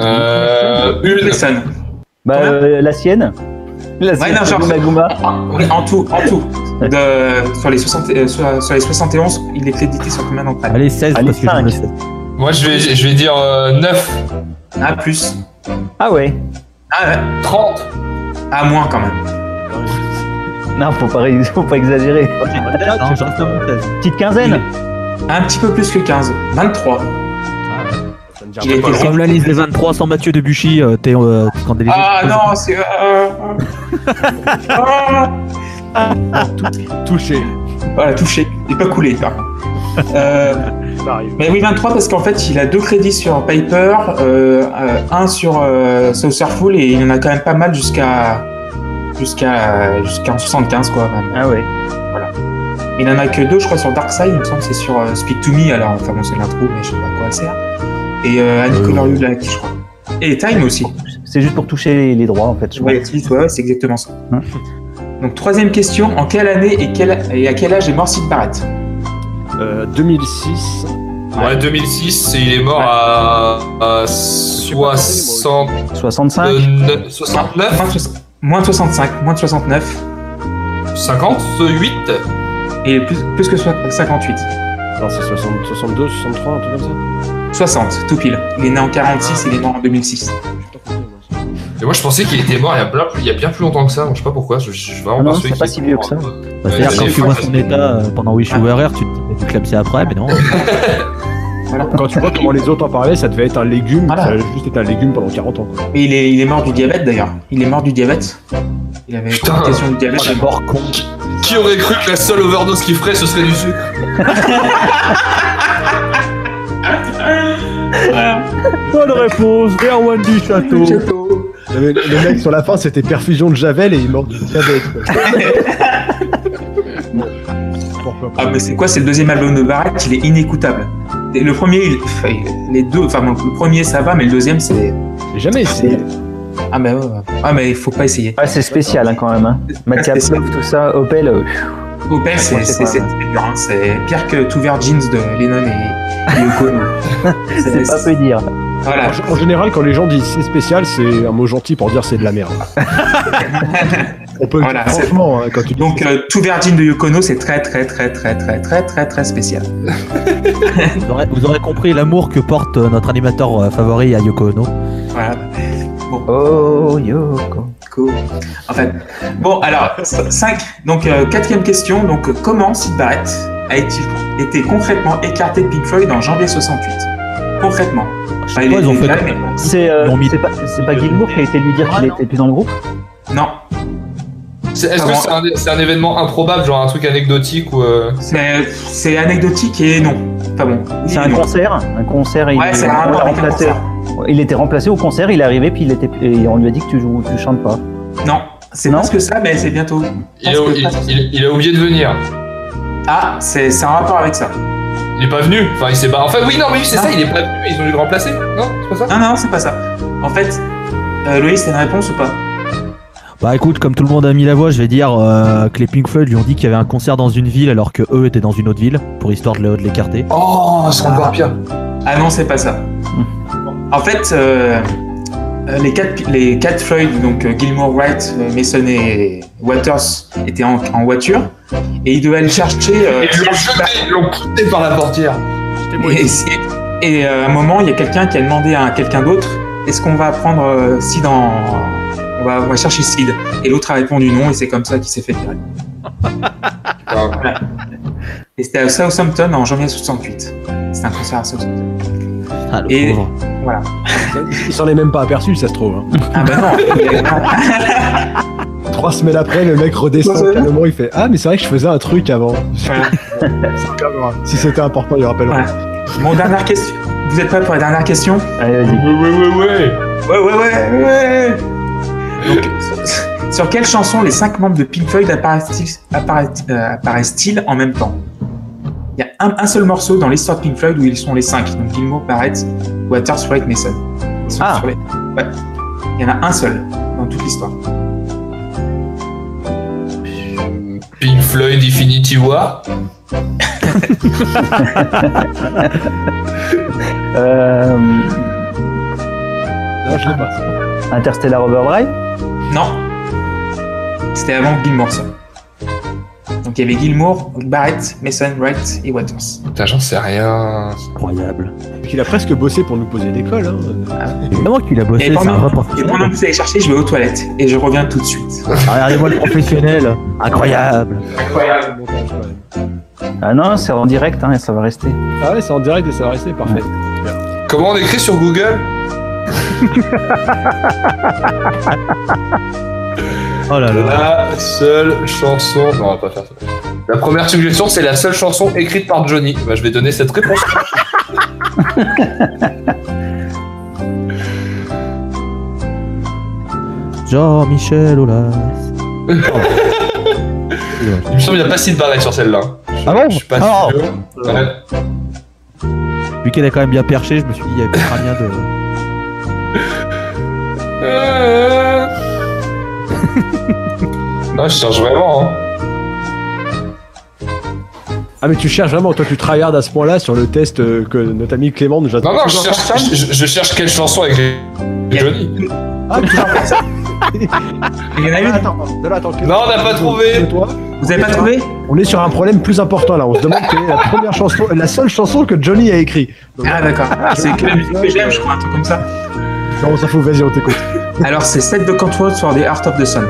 C: Euh,
A: Nick
C: Une.
A: Mason
D: Bah, euh, la sienne. La sienne,
A: non, genre-
D: c'est Maguma.
A: Oui, en tout, en tout. De, sur, les 60, euh, sur, sur les 71, il est crédité sur combien d'entre elles?
B: Allez, 16
D: Allez,
B: parce que je
D: cinq.
B: me sais.
C: Moi, je vais, je vais dire euh, 9,
A: Ah, plus.
D: Ah ouais.
A: Ah, ouais.
C: 30.
A: Ah, moins quand même.
D: Non, faut pas, <laughs> faut pas exagérer.
B: Non, je reste à mon 16.
D: Petite quinzaine.
A: Un petit peu plus que 15. 23.
E: Ça me dit
A: Il
E: pas
B: Comme la liste des 23 sans Mathieu Debuchy, euh, t'es euh, scandalisé.
A: Ah, non, c'est. euh, <laughs> ah.
E: touché.
A: Voilà, touché. Il n'est pas coulé. Euh, <laughs>
E: Ça arrive.
A: mais oui, 23 parce qu'en fait, il a deux crédits sur Piper, euh, euh, un sur euh, Saucerful et il y en a quand même pas mal jusqu'à jusqu'à jusqu'en 75 quoi même.
D: Ah ouais.
A: Il en a que deux, je crois, sur Darkseid. Il me semble que c'est sur euh, Speak to Me. Alors, enfin bon, c'est l'intro, mais je sais pas à quoi elle sert. Et euh, Annie
B: Euh.
A: Color Black, je crois. Et Time aussi.
D: C'est juste pour toucher les, les droits, en fait. je
A: Ouais, ouais, c'est exactement ça.
D: Hein.
A: Donc, troisième question. En quelle année et, quel- et à quel âge est mort Sid Barrett?
E: Euh, 2006.
C: Ouais, 2006, et il est mort à, à 60,
D: 65.
C: euh, 69,
A: moins de, soix- moins de 65, moins de 69.
C: 58.
A: Et plus, plus que soi- 58.
E: Non, c'est 60 62, 63, un truc comme ça.
A: 60, tout pile. Il est né en 46, il est mort en 2006.
C: Et moi, je pensais qu'il était mort il y, a plein- il y a bien plus longtemps que ça. donc Je sais pas pourquoi. Je, je suis vraiment
D: Ah non, c'est
C: qu'il
D: pas si vieux que ça.
B: Bah, C'est-à-dire quand tu vois son état euh, pendant Wish You Were Here, tu te c'est après, mais non. <laughs>
A: Voilà.
E: Quand tu vois comment les autres en parlaient, ça devait être un légume.
A: Voilà.
E: Ça a juste été un légume pendant 40 ans. quoi.
A: Et il est, il est mort du diabète d'ailleurs. Il est mort du diabète. Il avait
C: Putain.
A: complication du diabète. il est mort.
B: Con.
C: Qui aurait cru que la seule overdose qu'il ferait, ce serait du sucre <laughs>
B: Bonne réponse, Erwan du château.
E: Le, le mec sur la fin, c'était perfusion de Javel et il est mort du diabète. <laughs> Bon.
A: Ah mais c'est quoi C'est le deuxième album de Barrett, il est inécoutable. Le premier, il- enfin, les deux, enfin le premier ça va, mais le deuxième c'est.
E: Jamais essayé.
A: Ah mais ouais, ouais. ah mais il faut pas essayer.
D: Ouais, c'est spécial hein, quand même. Hein. <laughs> Plouf, tout ça, Opel. euh,
A: Opel c'est hein. c'est pire que Two Virgins de Lennon et, et Yoko. Ono. <laughs>
D: c'est pas peu dire.
E: En, général, quand les gens disent c'est spécial, c'est un mot gentil pour dire c'est de la merde. <laughs> On peut franchement, hein, quand tu dis
A: Donc, euh, tout verdine de Yokono, c'est très, très, très, très, très, très, très, très spécial. <laughs>
B: vous, aurez, compris l'amour que porte euh, notre animateur euh, favori à Yokono.
A: Voilà.
D: Oh, Yoko.
A: Cool. Bon, alors, 5. Donc, quatrième question. Donc, comment Sid Barrett a-t-il été concrètement écarté de Pink Floyd en janvier 68 Concrètement.
B: Je
A: Enfin,
B: ils ont fait
A: mais-
D: C'est euh, c'est pas, pas Gilmour qui a été lui dire qu'il était plus dans le groupe
A: Non,
C: Est-ce que c'est un, événement improbable, genre un truc anecdotique ou euh,
A: c'est anecdotique et non. Pas bon.
D: C'est un
A: non.
D: concert, un concert.
A: Ouais,
D: il,
A: un rapport un
D: remplacé.
A: concert.
D: Il était remplacé au concert, il est arrivé puis il était et on lui a dit que tu joues, tu chantes pas.
A: Non, c'est
D: Non
A: presque ça, mais c'est bientôt.
C: il a,
A: que-
C: il, il- il a oublié de venir
A: Ah, c'est c'est un rapport avec ça.
C: Il est pas venu Enfin, il s'est pas. Enfin, oui, non, mais oui, c'est
A: Non.
C: ça, il est pas venu, ils ont dû le remplacer Non, c'est pas ça?
A: Non, non, c'est pas ça. En fait, euh, Loïs, t'as une réponse ou pas?
B: Bah écoute, comme tout le monde a mis la voix, je vais dire euh, que les Pink Floyd lui ont dit qu'il y avait un concert dans une ville alors que eux étaient dans une autre ville, pour histoire de l'écarter.
C: Oh, c'est encore pire.
A: Ah non, c'est pas ça. En fait, euh, euh, les, quatre, les quatre Floyd, donc euh, Gilmour, Wright, Mason et Waters, étaient en, en voiture et ils devaient aller chercher. euh,
C: Et ils l'ont jeté, ils l'ont poussé par la portière.
A: et, et, euh, à un moment, il y a quelqu'un qui a demandé à quelqu'un d'autre est-ce qu'on va prendre euh, Sid en. On va, on va chercher Sid. Et l'autre a répondu non, et c'est comme ça qu'il s'est fait virer. <laughs> Et c'était à Southampton en janvier 68. C'était un concert à Southampton.
B: Ah, le
A: Et-
B: pauvre.
E: Il s'en est même pas aperçu, ça se trouve. hein.
A: Ah bah non, <laughs>
E: Trois semaines après, le mec redescend calmement, il fait Ah, mais c'est vrai que je faisais un truc avant. <laughs> Si c'était important, il rappellera.
A: Voilà. Bon, dernière question. Vous êtes prêts pour la dernière question?
D: Allez, vas-y.
C: Ouais, ouais, ouais, ouais.
A: Ouais, ouais, ouais, ouais. Donc, sur quelle chanson les cinq membres de Pink Floyd apparaissent-ils apparaissent- euh, apparaissent-ils en même temps? Il y a un, un seul morceau dans l'histoire de Pink Floyd où ils sont les cinq. Donc Gilmour, Barrett, Waters, Wright, Mason.
D: Ah.
A: les- Ouais. Il y en a un seul dans toute l'histoire.
C: Pink Floyd Infinity War.
D: Euh,
E: Non, je l'ai pas.
D: Interstellar Overdrive?
A: Non. C'était avant Gilmour, ça. Donc il y avait Gilmour, Barrett, Mason, Wright et Waters.
C: Putain, j'en sais rien.
B: Incroyable.
E: Il a presque bossé pour nous poser des cols. Hein.
B: Évidemment qu'il a bossé,
A: Et
B: c'est un
A: pendant,
B: vrai
A: et pendant
B: professionnel.
A: que vous allez chercher, je vais aux toilettes et je reviens tout de suite.
B: Regardez-moi le professionnel. Incroyable.
A: Incroyable.
D: Ah non, c'est en direct, hein, et ça va rester.
E: Ah ouais, c'est en direct et ça va rester parfait.
C: Comment on écrit sur Google? <laughs>
B: Oh là là.
C: La seule chanson. Non, on va pas faire ça. La première suggestion, c'est la seule chanson écrite par Johnny. Bah, je vais donner cette réponse. <laughs>
B: Jean-Michel Aulas.
C: Il me semble qu'il n'y a pas Sid Barrett sur celle-là.
B: Ah bon
C: Je suis pas
B: Ah.
C: sûr. Ouais.
B: Vu qu'elle est quand même bien perchée, je me suis dit, il y avait un lien de.
C: Euh. <laughs> non, je cherche vraiment. Hein.
E: Ah, mais tu cherches vraiment, toi tu tryhard à ce point-là sur le test euh, que notre ami Clément nous a
C: Non, non, je cherche, je, je- je cherche quelle chanson avec Johnny.
E: Ah, tu <laughs>
A: Il y en a une
E: Attends, attends.
C: Non, on n'a pas trouvé.
E: Toi,
A: Vous avez pas trouvé
E: on est sur un problème plus important là. On se demande quelle est la première chanson, la seule chanson que Johnny a écrit. Donc,
A: Ah d'accord. C'est que la musique que j'aime, je crois, un truc comme ça.
E: Non, on s'en fout, vas-y, on t'écoute. <laughs>
A: Alors c'est Set the Control for the Heart of the Sun.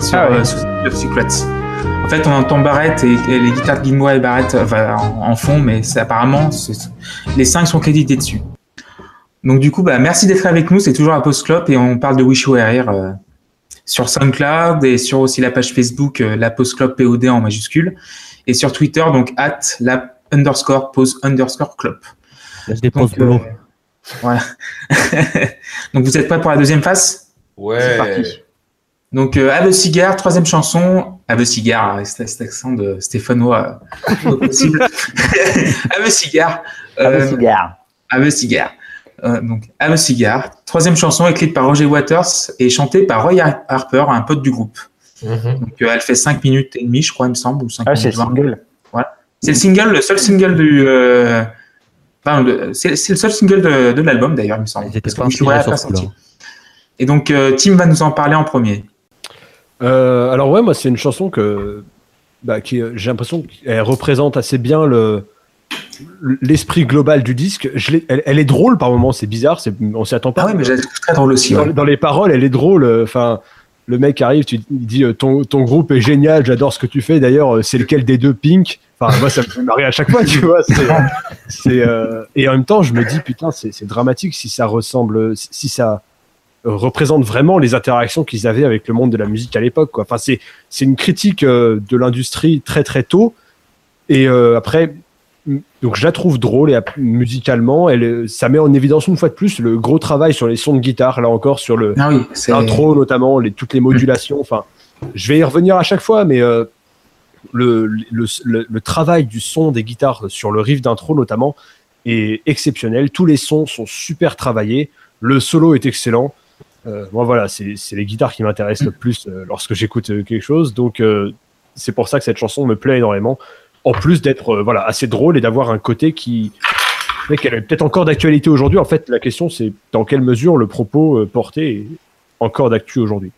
A: Sur
D: Ah ouais.
A: euh, of Secrets. En fait, on entend Barrett et, et les guitares de Gilmour et Barrett enfin, en, en fond, mais c'est apparemment c'est- les cinq sont crédités dessus. Donc du coup, bah, merci d'être avec nous. C'est toujours un post club et on parle de Wish You Were Here, euh, sur SoundCloud et sur aussi la page Facebook euh, la post club POD en majuscule et sur Twitter donc at la underscore pose underscore club.
B: Laisse des
A: Donc, euh, voilà. <laughs> donc vous êtes prêts pour la deuxième phase?
C: Ouais.
D: C'est parti.
A: Donc euh, Have a Cigar, troisième chanson. Have a Cigar, avec cet, cet accent de stéphanois euh, <laughs> au possible. Have a Cigar. Euh,
D: le cigare.
A: Have a Cigar. Euh, donc Have a Cigar, troisième chanson écrite par Roger Waters et chantée par Roy Har- Harper, un pote du groupe.
C: Mhm.
A: Donc euh, elle fait 5 minutes et demie, je crois, il me semble, ou 5
D: Ah, c'est
A: minutes
D: le
A: 20.
D: single.
A: C'est le single, le seul single du. Enfin, c'est le seul single de, de l'album d'ailleurs, il me semble. Parce
B: pas
A: pas sorti. Et donc euh, Tim va nous en parler en premier.
E: Euh, alors ouais, moi c'est une chanson que bah, qui euh, j'ai l'impression qu'elle représente assez bien le l'esprit global du disque. Je elle, elle est drôle par moments, c'est bizarre, c'est on s'y attend pas.
A: Ah oui, mais je la trouve très drôle aussi.
E: dans,
A: ouais.
E: dans les paroles, elle est drôle. Enfin, le mec arrive, tu il dit euh, ton, ton groupe est génial, j'adore ce que tu fais. D'ailleurs, c'est lequel des deux Pink? Enfin, moi, ça me fait marrer à chaque fois, tu vois. c'est, euh, et en même temps, je me dis putain, c'est dramatique si ça ressemble, si- ça représente vraiment les interactions qu'ils avaient avec le monde de la musique à l'époque. Enfin, c'est une critique euh, de l'industrie très très tôt. Et euh, après, donc je la trouve drôle et musicalement, elle, ça met en évidence une fois de plus le gros travail sur les sons de guitare, là encore sur le
A: Ah oui,
E: l'intro notamment, les, toutes les modulations. Enfin, je vais y revenir à chaque fois, mais le, travail du son des guitares sur le riff d'intro notamment est exceptionnel. Tous les sons sont super travaillés. Le solo est excellent. Euh, moi, voilà, c'est les guitares qui m'intéressent le plus euh, lorsque j'écoute euh, quelque chose. Donc, c'est pour ça que cette chanson me plaît énormément. En plus d'être voilà assez drôle et d'avoir un côté qui qu'elle est peut-être encore d'actualité aujourd'hui. En fait, la question c'est dans quelle mesure le propos porté est encore d'actu aujourd'hui.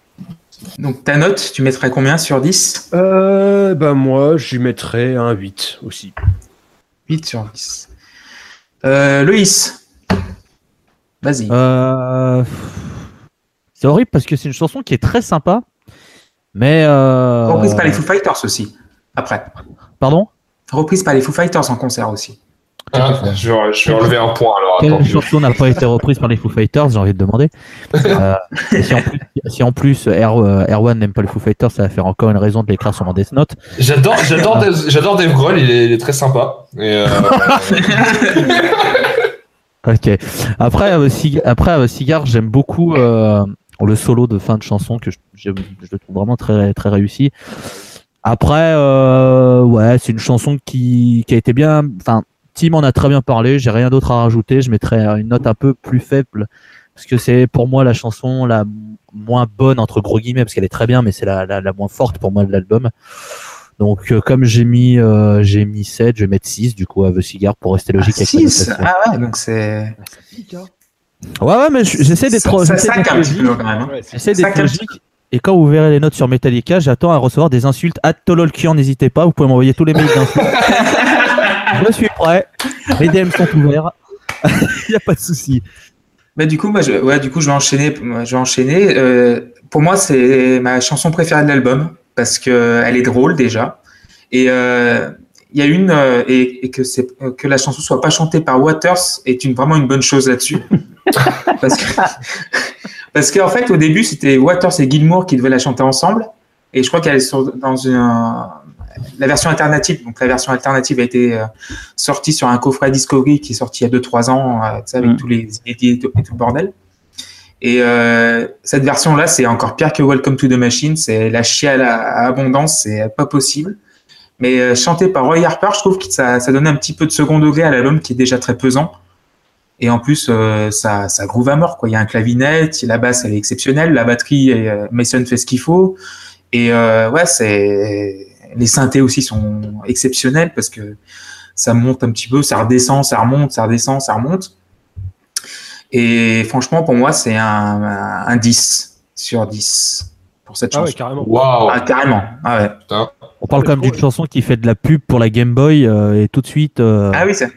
A: Donc ta note, tu mettrais combien sur 10
E: Euh, ben moi, j'y mettrais un 8 aussi.
A: 8 sur 10. Euh, Loïs, vas-y.
B: Euh, C'est horrible parce que c'est une chanson qui est très sympa, mais euh,
A: Reprise par les Foo Fighters aussi. Après.
B: Pardon?
A: Reprise par les Foo Fighters en concert aussi.
C: Ah, je, vais, je vais enlever un point alors.
B: Quelle
C: Attends,
B: chanson n'a pas été reprise par les Foo Fighters J'ai envie de demander. <laughs> Euh, si, en plus, si en plus R, euh, Erwan n'aime pas les Foo Fighters, ça va faire encore une raison de l'écrire sur mon Death Note.
C: J'adore, j'adore, Dave, j'adore Dave Grohl, il est, il est très sympa. Et euh, <laughs>
B: Ok. Après, euh, Cig- après euh, Cigar, j'aime beaucoup euh, le solo de fin de chanson que je, le trouve vraiment très très réussi. Après, euh, ouais, c'est une chanson qui, qui a été bien. Enfin, Tim en a très bien parlé. J'ai rien d'autre à rajouter. Je mettrais une note un peu plus faible parce que c'est pour moi la chanson la moins bonne entre gros guillemets parce qu'elle est très bien, mais c'est la, la, la moins forte pour moi de l'album. Donc, euh, comme j'ai mis euh, j'ai mis 7, je vais mettre 6 du coup à The Cigar pour rester logique avec
A: 6
B: notation.
A: Ah ouais, donc c'est.
B: Ouais, ouais, mais je- j'essaie d'être j'essaie
A: hein.
B: J'essaie d'être logique. Et quand vous verrez les notes sur Metallica, j'attends à recevoir des insultes. À Tololkian, n'hésitez pas, vous pouvez m'envoyer tous les mails d'insultes. <laughs> je suis prêt. Les DM sont ouverts. <laughs> Il n'y a pas de souci.
A: Bah, du coup, moi, je, ouais, du coup, je vais enchaîner. Je vais enchaîner. Euh, pour moi, c'est ma chanson préférée de l'album parce que elle est drôle déjà. Et euh, il y a une euh, et, et que c'est que la chanson soit pas chantée par Waters est une vraiment une bonne chose là-dessus. <laughs> parce que <laughs> parce qu'en fait, au début, c'était Waters et Gilmour qui devaient la chanter ensemble. Et je crois qu'elle est sur, dans une la version alternative. Donc la version alternative a été euh, sortie sur un coffret Discovery qui est sorti il y a 2-3 ans, euh, avec
D: Mm.
A: tous les inédits et tout, et tout le bordel. Et euh, cette version-là, c'est encore pire que Welcome to the Machine. C'est la chiale à, à abondance, c'est pas possible. Mais euh, chanté par Roy Harper, je trouve que ça, ça donne un petit peu de second degré à l'album qui est déjà très pesant. Et en plus, euh, ça, ça groove à mort. Quoi. Il y a un clavinet, la basse elle est exceptionnelle, la batterie, Mason fait ce qu'il faut. Et euh, ouais, c'est les synthés aussi sont exceptionnels parce que ça monte un petit peu, ça redescend, ça remonte, ça redescend, ça remonte. Et franchement, pour moi, c'est un, un 10 sur 10 pour cette
E: Ah
A: chanson.
E: ouais, carrément.
A: Ah, carrément. Ah, ouais.
B: On parle quand même d'une chanson qui fait de la pub pour la Game Boy euh, et tout de suite euh,
A: ah oui, c'est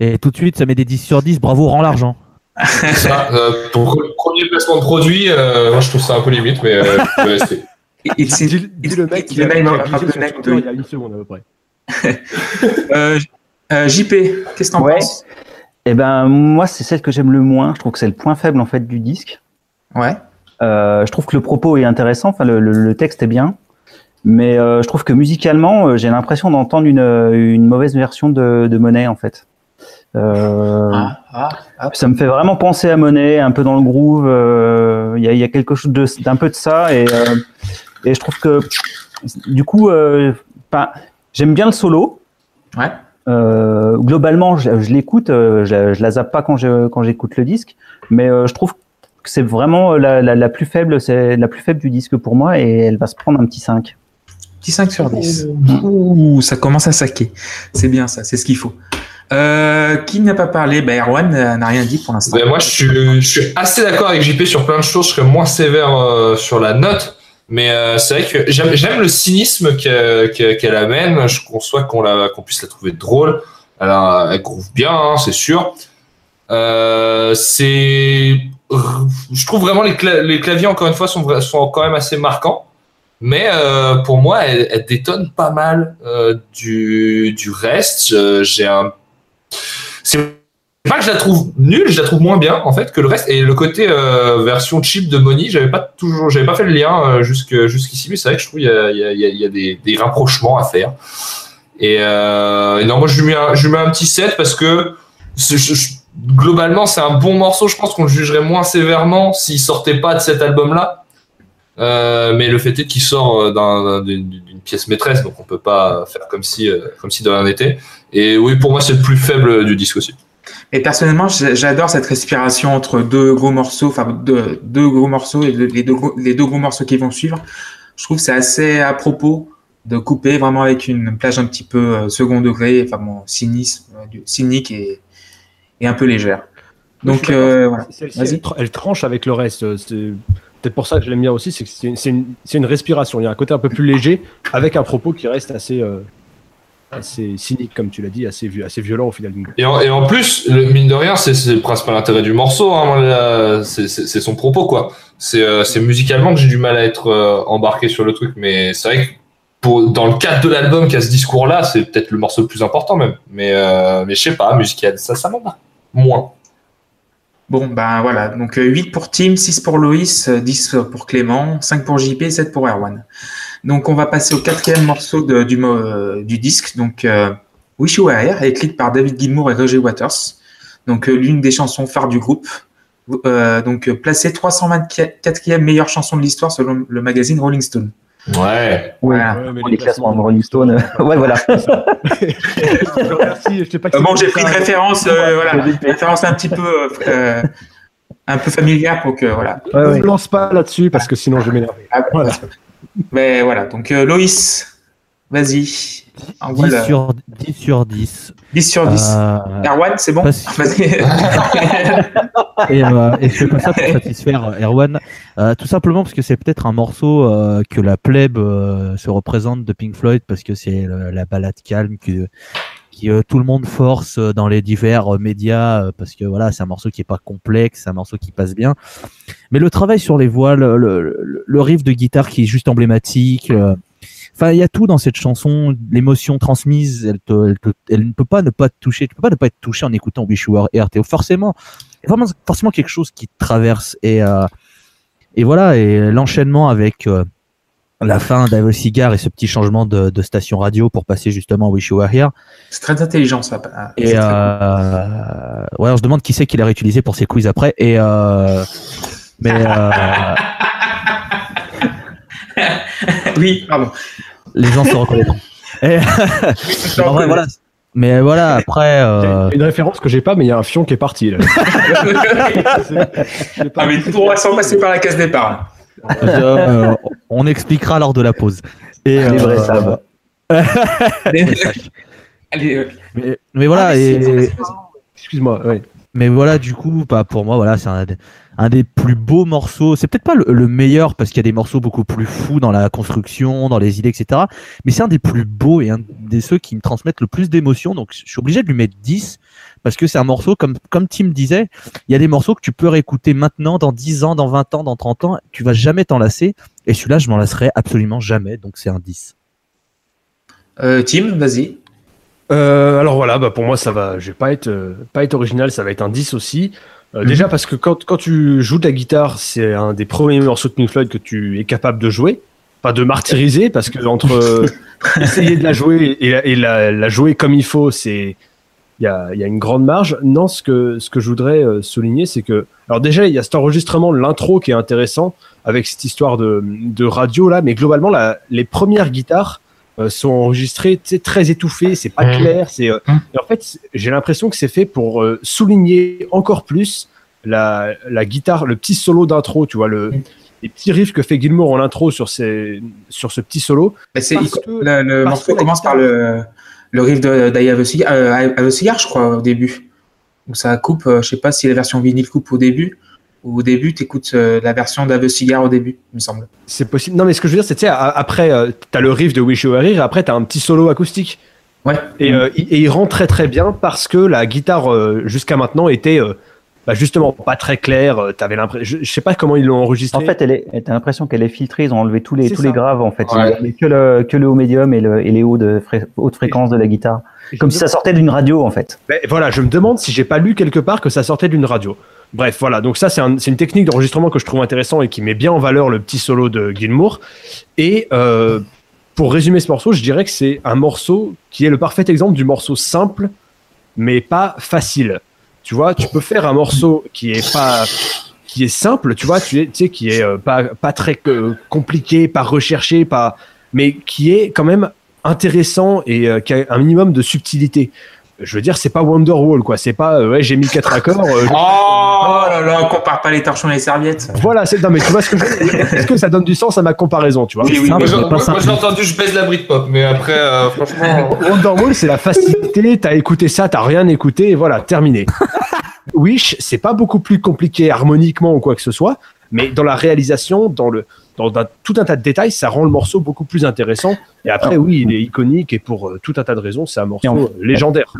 B: et tout de suite ça met des 10 sur 10. Bravo, rend l'argent.
C: Ça, euh, pour le premier placement de produit, euh, moi je trouve ça un peu limite, mais <laughs> euh.
A: Et- c'est-
E: le mec qui
A: the
E: a,
A: of
E: il y a une seconde à peu près. <laughs>
A: euh, euh, JP, qu'est-ce que t'en
D: Ouais.
A: penses?
D: Eh ben, moi, c'est celle que j'aime le moins. Je trouve que c'est le point faible en fait du disque.
A: Ouais.
D: Euh, je trouve que le propos est intéressant, enfin le, le- le texte est bien, mais euh, je trouve que musicalement, euh, j'ai l'impression d'entendre une, euh, une mauvaise version de, de Monet en fait. Euh,
A: Ah, ah, ah.
D: Ça me fait vraiment penser à Monet, un peu dans le groove. euh, Il y, a, il y a quelque chose d'un peu de ça et, euh, et je trouve que du coup, euh, j'aime bien le solo.
A: Ouais.
D: Euh, globalement, je, je l'écoute, euh, je, je la zappe pas quand je quand j'écoute le disque, mais euh, je trouve que c'est vraiment la, la, la plus faible, c'est la plus faible du disque pour moi et elle va se prendre un petit 5.
A: Petit 5 sur 10. Ouh, ça commence à saquer. C'est bien ça, c'est ce qu'il faut. Euh, qui n'a pas parlé? Bah, Erwan n'a rien dit pour l'instant.
C: Ben, moi, je suis, je suis assez d'accord avec JP sur plein de choses. Je serais moins sévère euh, sur la note. Mais euh, c'est vrai que j'aime le cynisme qu'elle qu'elle amène. Je conçois qu'on qu'on puisse la trouver drôle. Elle, a- elle groove bien, hein, c'est sûr. Euh, c'est, je trouve vraiment les, cla- les claviers encore une fois sont, sont quand même assez marquants. Mais euh, pour moi, elle, elle détonne pas mal euh, du, du reste. Euh, J'ai un, pas que je la trouve nulle, je la trouve moins bien en fait que le reste. Et le côté euh, version cheap de Money, j'avais pas toujours, j'avais pas fait le lien euh, jusque jusqu'ici, mais c'est vrai que je trouve il y a, des, rapprochements à faire. Et, euh, non, moi je lui mets un, petit 7 parce que globalement c'est un bon morceau. Je pense qu'on le jugerait moins sévèrement s'il sortait pas de cet album-là. Euh, mais le fait est qu'il sort d'un- d'une pièce maîtresse, donc on peut pas faire comme si, comme si de rien n'était. Et oui, pour moi, c'est le plus faible du disque aussi.
A: Et personnellement, j'adore cette respiration entre deux gros morceaux, enfin deux, deux gros morceaux et le- les deux, gros- les deux gros morceaux qui vont suivre. Je trouve que c'est assez à propos de couper vraiment avec une plage un petit peu euh, second degré, enfin bon, cynisme, euh, du- cynique et, et un peu légère. Donc euh, voilà.
E: Elle, tra- elle tranche avec le reste. C'est peut-être pour ça que je l'aime bien aussi, c'est que c'est une, une- respiration. Il y a un côté un peu plus léger, avec un propos qui reste assez, euh, assez cynique, comme tu l'as dit, assez, vi- assez violent au final.
C: Et en, et en plus, le, mine de rien, c'est le principal intérêt du morceau. Hein, c'est son propos, quoi. C'est euh, c'est musicalement que j'ai du mal à être euh, embarqué sur le truc, mais c'est vrai que pour, dans le cadre de l'album qui a ce discours-là, c'est peut-être le morceau le plus important même. Mais, euh, mais je sais pas, musical, ça, ça m'embarque moins.
A: Bon, ben voilà. Donc euh, 8 pour Tim, 6 pour Loïs, euh, 10 pour Clément, 5 pour JP, 7 pour Erwan. Donc on va passer au quatrième morceau de- du, mo- euh, du disque, donc euh, Wish You Were Here, écrite par David Gilmour et Roger Waters. Donc euh, l'une des chansons phares du groupe. Euh, donc euh, placée 324e meilleure chanson de l'histoire selon le magazine Rolling Stone.
C: Ouais.
A: Voilà.
E: Ouais,
D: les classements de Rolling Stone. ouais, <laughs> voilà.
E: je te remercie, je t'ai pas
A: Euh, bon, j'ai pris une référence, euh, voilà, une référence un petit peu, un peu familière pour que voilà.
D: Ouais,
E: Ne me lance pas là-dessus parce que sinon je vais m'énerver.
A: Ah,
E: Voilà.
A: Mais voilà, donc euh, Loïs, vas-y. Envoie
B: 10
A: le-
B: sur, 10 sur 10.
A: 10 sur 10.
B: Euh,
A: Erwan, c'est bon
B: pas si-
A: Vas-y. <laughs>
B: et, euh, et je fais pas ça pour satisfaire euh, Erwan, tout simplement parce que c'est peut-être un morceau que la plèbe se représente de Pink Floyd parce que c'est la balade calme que euh, tout le monde force euh, dans les divers euh, médias parce que voilà c'est un morceau qui est pas complexe, c'est un morceau qui passe bien. Mais le travail sur les voix, le, riff de guitare qui est juste emblématique. Enfin, il y a tout dans cette chanson. L'émotion transmise, elle, ne peut pas ne pas te toucher. Tu peux pas ne pas être touché en écoutant Wish You Were Here. Forcément, vraiment forcément quelque chose qui te traverse et et voilà et l'enchaînement avec la fin d'Ave Cigar et ce petit changement de, de station radio pour passer justement Wish You Were Here
A: C'est très intelligent ça.
B: et
A: C'est très
B: euh, ouais on se demande qui c'est qui l'a réutilisé pour ses quiz après et euh, mais euh. <laughs>
A: Oui, pardon.
B: les gens se reconnaîtront <laughs> et, en vrai, voilà mais voilà après euh,
E: une référence que j'ai pas, mais il y a un fion qui est parti. Là. <laughs> Pas-
A: ah, mais tout va sans passer par la case départ.
B: Euh, on expliquera lors de la pause et
D: Les vrais savent.
A: Allez, euh,
B: mais, mais voilà
A: ah,
B: et
E: Excuse-moi, ouais.
B: mais voilà, du coup, bah, pour moi, voilà, c'est un, un des plus beaux morceaux. C'est peut-être pas le, le meilleur parce qu'il y a des morceaux beaucoup plus fous dans la construction, dans les idées, etc. Mais c'est un des plus beaux et un des ceux qui me transmettent le plus d'émotions. Donc, je suis obligé de lui mettre 10 parce que c'est un morceau, comme, comme Tim disait, il y a des morceaux que tu peux réécouter maintenant, dans 10 ans, dans 20 ans, dans 30 ans. Tu vas jamais t'en lasser. Et celui-là, je m'en lasserai absolument jamais. Donc, c'est un 10.
A: Euh, Tim, vas-y.
E: Euh, alors voilà, bah pour moi ça va, je vais pas être euh, pas être original, ça va être un 10 aussi. Euh,
A: Mhm.
E: Déjà parce que quand, quand tu joues de la guitare, c'est un des premiers morceaux de Pink Floyd que tu es capable de jouer, pas de martyriser parce que entre <laughs> essayer de la jouer et, la- et la, la jouer comme il faut, c'est il y a, il y a une grande marge. Non, ce que ce que je voudrais euh, souligner, c'est que alors déjà il y a cet enregistrement, l'intro qui est intéressant avec cette histoire de, de radio là, mais globalement la, les premières guitares euh, sont enregistrées tu sais, très étouffées, c'est pas clair, c'est euh, et en fait j'ai l'impression que c'est fait pour euh, souligner encore plus la, la guitare, le petit solo d'intro, tu vois le les petits riffs que fait Gilmour en intro sur ces sur ce petit solo.
A: Bah, c'est-
E: que-
A: le, le
E: parce
A: morceau commence par le, le riff de d'I Have euh, I Have a Cigar, je crois, au début. Donc ça coupe, euh, je sais pas si la version vinyle coupe au début, ou au début, tu écoutes la version d'Ave Cigar au début, il me semble.
E: C'est possible. Non mais ce que je veux dire c'est tu a- après euh, t'as le riff de Wish You Were Here et après t'as un petit solo acoustique.
A: Ouais.
E: Et, euh, il- et il rend très très bien parce que la guitare euh, jusqu'à maintenant était euh, bah, justement pas très claire. euh, T'avais l'impression, je, je sais pas comment ils l'ont enregistré.
D: En fait, elle est, t'as l'impression qu'elle est filtrée. Ils ont enlevé tous les,
E: C'est
D: tous
E: ça.
D: les graves, en fait. Ils
C: Ouais.
D: ont que le, que le haut médium et, le, et les hauts de haute fréquence de la guitare. Comme si ça sortait d'une radio, en fait.
E: Ben, voilà, je me demande si j'ai pas lu quelque part que ça sortait d'une radio. Bref, voilà. Donc ça, c'est un- c'est une technique d'enregistrement que je trouve intéressant et qui met bien en valeur le petit solo de Gilmour. Et euh, pour résumer ce morceau, je dirais que c'est un morceau qui est le parfait exemple du morceau simple, mais pas facile. Tu vois, tu peux faire un morceau qui est pas qui est simple, tu vois, tu, sais, qui est euh, pas très compliqué, pas recherché, pas, mais qui est quand même intéressant et euh, qui a un minimum de subtilité. Je veux dire, c'est pas Wonderwall, quoi. C'est pas, euh, ouais, j'ai mis quatre accords. euh,
A: Oh là là, compare pas les torchons et les serviettes.
E: voilà, c'est, non, mais tu vois ce que, je- est-ce que ça donne du sens à ma comparaison, tu vois?
A: Oui, oui,
B: Simple,
C: Moi, j'ai-
B: mais
C: moi, moi, j'ai entendu je baise la Britpop, mais après, euh, franchement. <laughs>
E: Wonderwall, c'est la facilité. T'as écouté ça, t'as rien écouté, et voilà, terminé. Wish, c'est pas beaucoup plus compliqué harmoniquement ou quoi que ce soit, mais dans la réalisation, dans le, dans, tout un tas de détails, ça rend le morceau beaucoup plus intéressant. Et après, oui, il est iconique et pour euh, tout un tas de raisons, c'est un morceau
D: en-
E: euh, légendaire.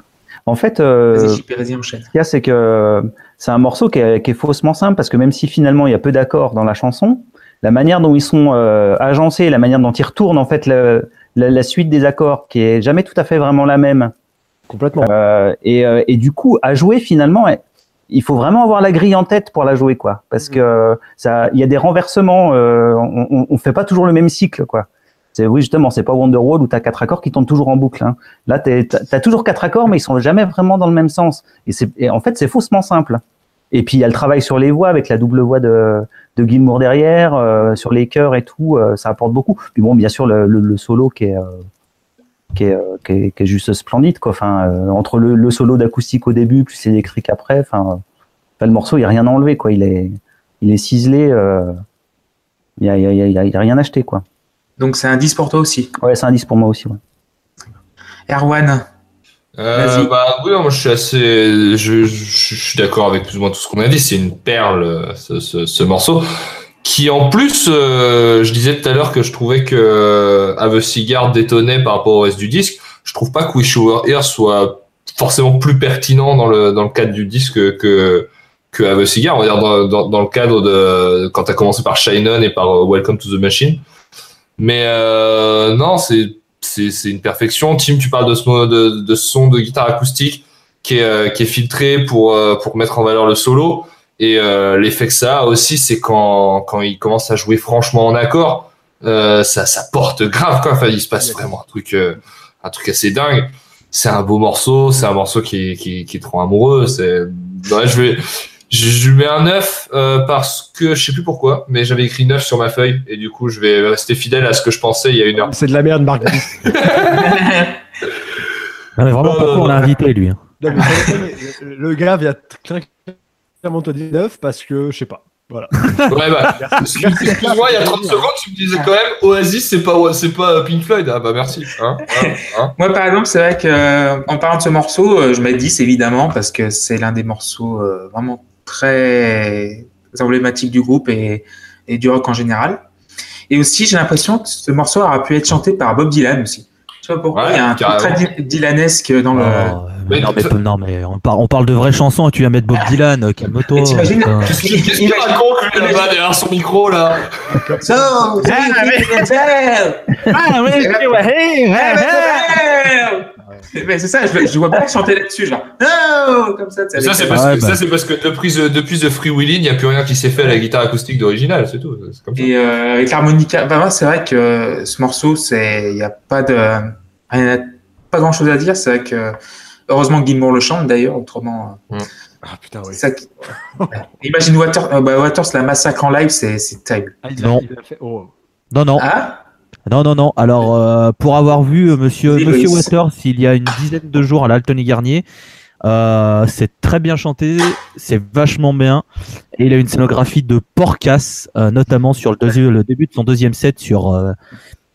D: En fait, euh, ce qu'il y a, c'est que c'est un morceau qui est, qui est faussement simple parce que même si finalement il y a peu d'accords dans la chanson, la manière dont ils sont euh, agencés, la manière dont ils retournent en fait le- la, la suite des accords, qui est jamais tout à fait vraiment la même,
E: Complètement.
D: Euh, et, euh, et du coup, à jouer finalement, il faut vraiment avoir la grille en tête pour la jouer, quoi. Parce que ça, il y a des renversements. euh, on, on fait pas toujours le même cycle, quoi. C'est oui justement, c'est pas Wonderwall où t'as quatre accords qui tournent toujours en boucle. Hein. Là, t'as toujours quatre accords, mais ils sont jamais vraiment dans le même sens. Et, c'est en fait, c'est faussement simple. Et puis il y a le travail sur les voix avec la double voix de, de Gilmour derrière, euh, sur les chœurs et tout, euh, ça apporte beaucoup. Puis bon, bien sûr le, le, le solo qui est, euh, qui est, euh, qui est, qui est juste splendide quoi. Enfin, euh, entre le, le solo d'acoustique au début plus l'électrique après, enfin, euh, enfin, le morceau il y a rien à enlever quoi. Il est, il est ciselé. euh, Il y a, y a, il y a- il y a rien acheté quoi.
A: Donc c'est un 10 pour toi aussi?
D: Ouais, c'est un 10 pour moi aussi. Ouais.
A: Erwan,
C: Euh,
A: Vas-y.
C: bah oui, moi je suis assez, je, je, je suis d'accord avec plus ou moins tout ce qu'on a dit. C'est une perle ce, ce, ce morceau qui en plus, euh, je disais tout à l'heure que je trouvais que euh, Have a Cigar détonnait par rapport au reste du disque. Je trouve pas que Wish You Were Here soit forcément plus pertinent dans le dans le cadre du disque que que Have a Cigar. On va dire dans, dans, dans le cadre de quand t'as commencé par Shine On et par euh, Welcome to the Machine. Mais euh, non, c'est c'est c'est une perfection. Tim, tu parles de ce de, de son de guitare acoustique qui est euh, qui est filtré pour pour mettre en valeur le solo. Et euh, l'effet que ça a aussi, c'est quand quand il commence à jouer franchement en accord, euh, ça ça porte grave quoi. Enfin, il se passe vraiment un truc euh, un truc assez dingue. C'est un beau morceau, c'est un morceau qui qui qui te rend amoureux. C'est ouais, je vais je, je lui mets un 9 euh, parce que je sais plus pourquoi, mais j'avais écrit 9 sur ma feuille et du coup je vais rester fidèle à ce que je pensais il y a une heure.
E: C'est de la merde, Marc. <laughs>
B: Non, mais vraiment, pourquoi on l'a invité, lui hein?
E: Non, mais le gars vient clairement te dire 9 parce que, je sais pas. Voilà. <laughs>
C: Ouais, bah, excuse-moi, il y a 30 secondes, tu me disais quand même Oasis, c'est pas, c'est pas Pink Floyd. Ah bah merci. Hein, hein, <laughs> hein.
A: Moi, par exemple, c'est vrai que euh, en parlant de ce morceau, euh, je mets 10 évidemment parce que c'est l'un des morceaux euh, vraiment très emblématiques du groupe et, et du rock en général. Et aussi, j'ai l'impression que ce morceau aura pu être chanté par Bob Dylan aussi. Je sais pas pourquoi.
C: Ouais,
A: il y a un truc très Dy- Dylanesque dans le.
B: Oh,
C: Mais
B: non, mais,
C: tu-
B: non, mais on, par- on parle de vraies chansons et tu vas mettre Bob Dylan, euh, calme-toi.
A: Mais t'imagines-
B: putain.
C: Qu'est-ce qu'il raconte lui là-bas derrière son micro là <laughs>
A: So,
B: Ah,
A: Mais c'est ça, je, je vois pas chanter là-dessus, genre. No Comme ça,
C: Ça c'est parce,
B: Ouais,
C: que-
B: bah.
C: ça, c'est parce que depuis, The- depuis The Free Willy, il n'y a plus rien qui s'est fait à la guitare acoustique d'original, c'est tout. C'est comme ça.
A: Et euh, avec l'harmonica, bah, c'est vrai que ce morceau, c'est, il y a pas de, rien pas grand chose à dire. C'est vrai que, heureusement que Gilmour le chante d'ailleurs, autrement, euh,
E: Ah putain, oui.
A: c'est ça qui... Imagine Waters, euh, bah, Waters la massacre en live, c'est, c'est terrible.
E: Ah, il a-
B: Non.
E: il a fait- oh.
B: Non, non,
A: Ah?
B: Non, non, non. Alors, euh, pour avoir vu euh, Monsieur, Monsieur. Waters il y a une dizaine de jours à l'Altony Garnier, euh, c'est très bien chanté, c'est vachement bien. Et il a une scénographie de porcasse, euh, notamment sur le, deuxi- le début de son deuxième set sur euh,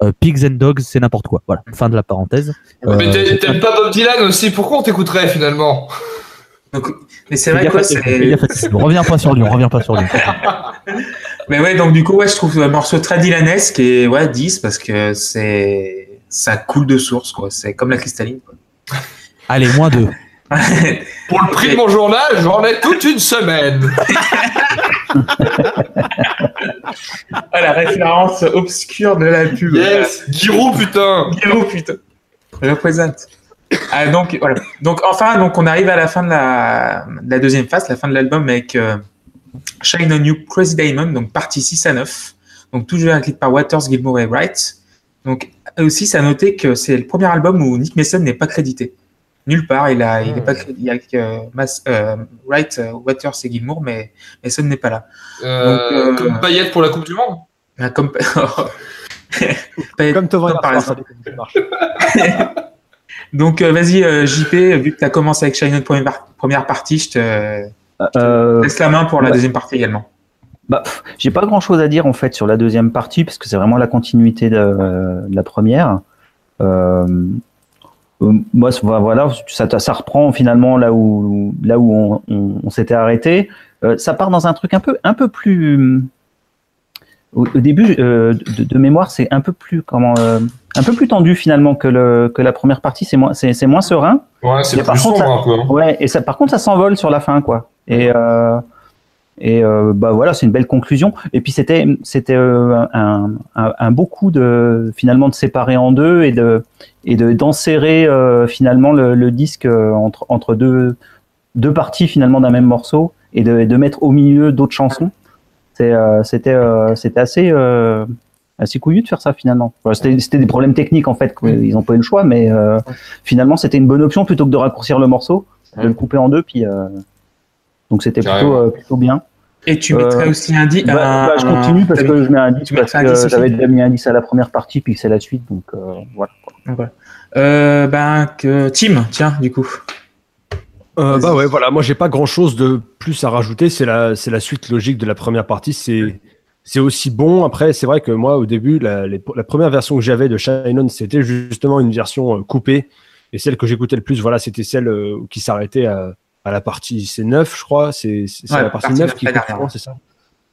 B: euh, Pigs and Dogs, c'est n'importe quoi. Voilà, fin de la parenthèse. Euh,
C: Mais t'aimes pas Bob Dylan aussi? Pourquoi on t'écouterait finalement?
A: Donc, mais c'est vrai quoi, c'est,
B: revient pas sur lui, on revient pas sur lui. <laughs>
A: mais ouais, donc du coup, ouais, je trouve le morceau très dylanesque et ouais, 10 parce que c'est, ça coule de source, quoi. C'est comme la cristalline, quoi.
B: Allez, moins deux. <laughs>
C: Pour le prix de mon journal, j'en ai toute une semaine. <laughs>
A: Ah, la référence obscure de la pub.
C: Yes Giroud, putain
A: Guillaume, putain. Représente. <coughs> Ah, donc, voilà. Donc, enfin, donc, on arrive à la fin de la, de la deuxième phase, la fin de l'album avec euh, Shine on You, Crazy Diamond, donc partie 6 à 9. Donc, toujours écrit par Waters, Gilmour et Wright. Donc, aussi, ça a noté que c'est le premier album où Nick Mason n'est pas crédité. Nulle part, il a, il est pas crédité. Il y a que Mas- euh, Wright, euh, Waters et Gilmour, mais Mason n'est pas là.
C: Euh,
A: Donc, euh,
C: Comme Payette pour la Coupe du Monde?
A: Ah, Comme, <laughs>
E: Comme Tovin
A: par exemple. <laughs> Donc, euh, vas-y, euh, JP, vu que tu as commencé avec Shine On première, par- première partie, je te
D: Euh,
A: laisse la main pour la
D: ouais.
A: deuxième partie également.
D: Bah, j'ai pas grand chose à dire en fait sur la deuxième partie parce que c'est vraiment la continuité de, de la première. Euh, moi, c'est- voilà, ça, ça reprend finalement là où là où on, on- on s'était arrêté. Euh, ça part dans un truc un peu un peu plus. Au, au début, euh, de, de mémoire, c'est un peu plus comment euh, un peu plus tendu finalement que le que la première partie. C'est moins c'est moins serein.
C: Ouais, c'est
D: Mais par
C: plus
D: contre,
C: sombre un peu. hein.
D: Ouais, et ça, par contre, ça s'envole sur la fin, quoi. Et, euh, et euh, bah voilà, c'est une belle conclusion. Et puis c'était, c'était euh, un, un, un beau coup de finalement de séparer en deux et de et de d'enserrer euh, finalement le, le disque entre entre deux deux parties finalement d'un même morceau et de, et de mettre au milieu d'autres chansons. Euh, c'était euh, c'était assez euh, assez couillu de faire ça finalement. C'était, c'était des problèmes techniques en fait, ils ont pas eu le choix, mais euh, finalement c'était une bonne option plutôt que de raccourcir le morceau, de le couper en deux, puis euh, donc c'était plutôt euh, plutôt bien.
A: Et tu
D: Euh,
A: mettrais aussi un 10
D: Bah, bah, je continue parce que je mets un 10
A: tu
D: parce
A: un
D: que
A: 10 aussi
D: j'avais déjà mis un 10 à la première partie puis c'est la suite donc euh, voilà.
A: voilà. Euh, ben, que Tim, tiens, du coup.
E: Euh, bah ouais, voilà, moi j'ai pas grand chose de plus à rajouter. C'est la, c'est la suite logique de la première partie. C'est, c'est aussi bon. Après, c'est vrai que moi au début, la, les- la première version que j'avais de Shine On, c'était justement une version euh, coupée. Et celle que j'écoutais le plus, voilà, c'était celle euh, qui s'arrêtait à, à la partie c'est 9, je crois. C'est, c'est c'est
A: Ouais,
E: la partie
A: partie
E: 9
A: neuf,
E: qui c'est ça.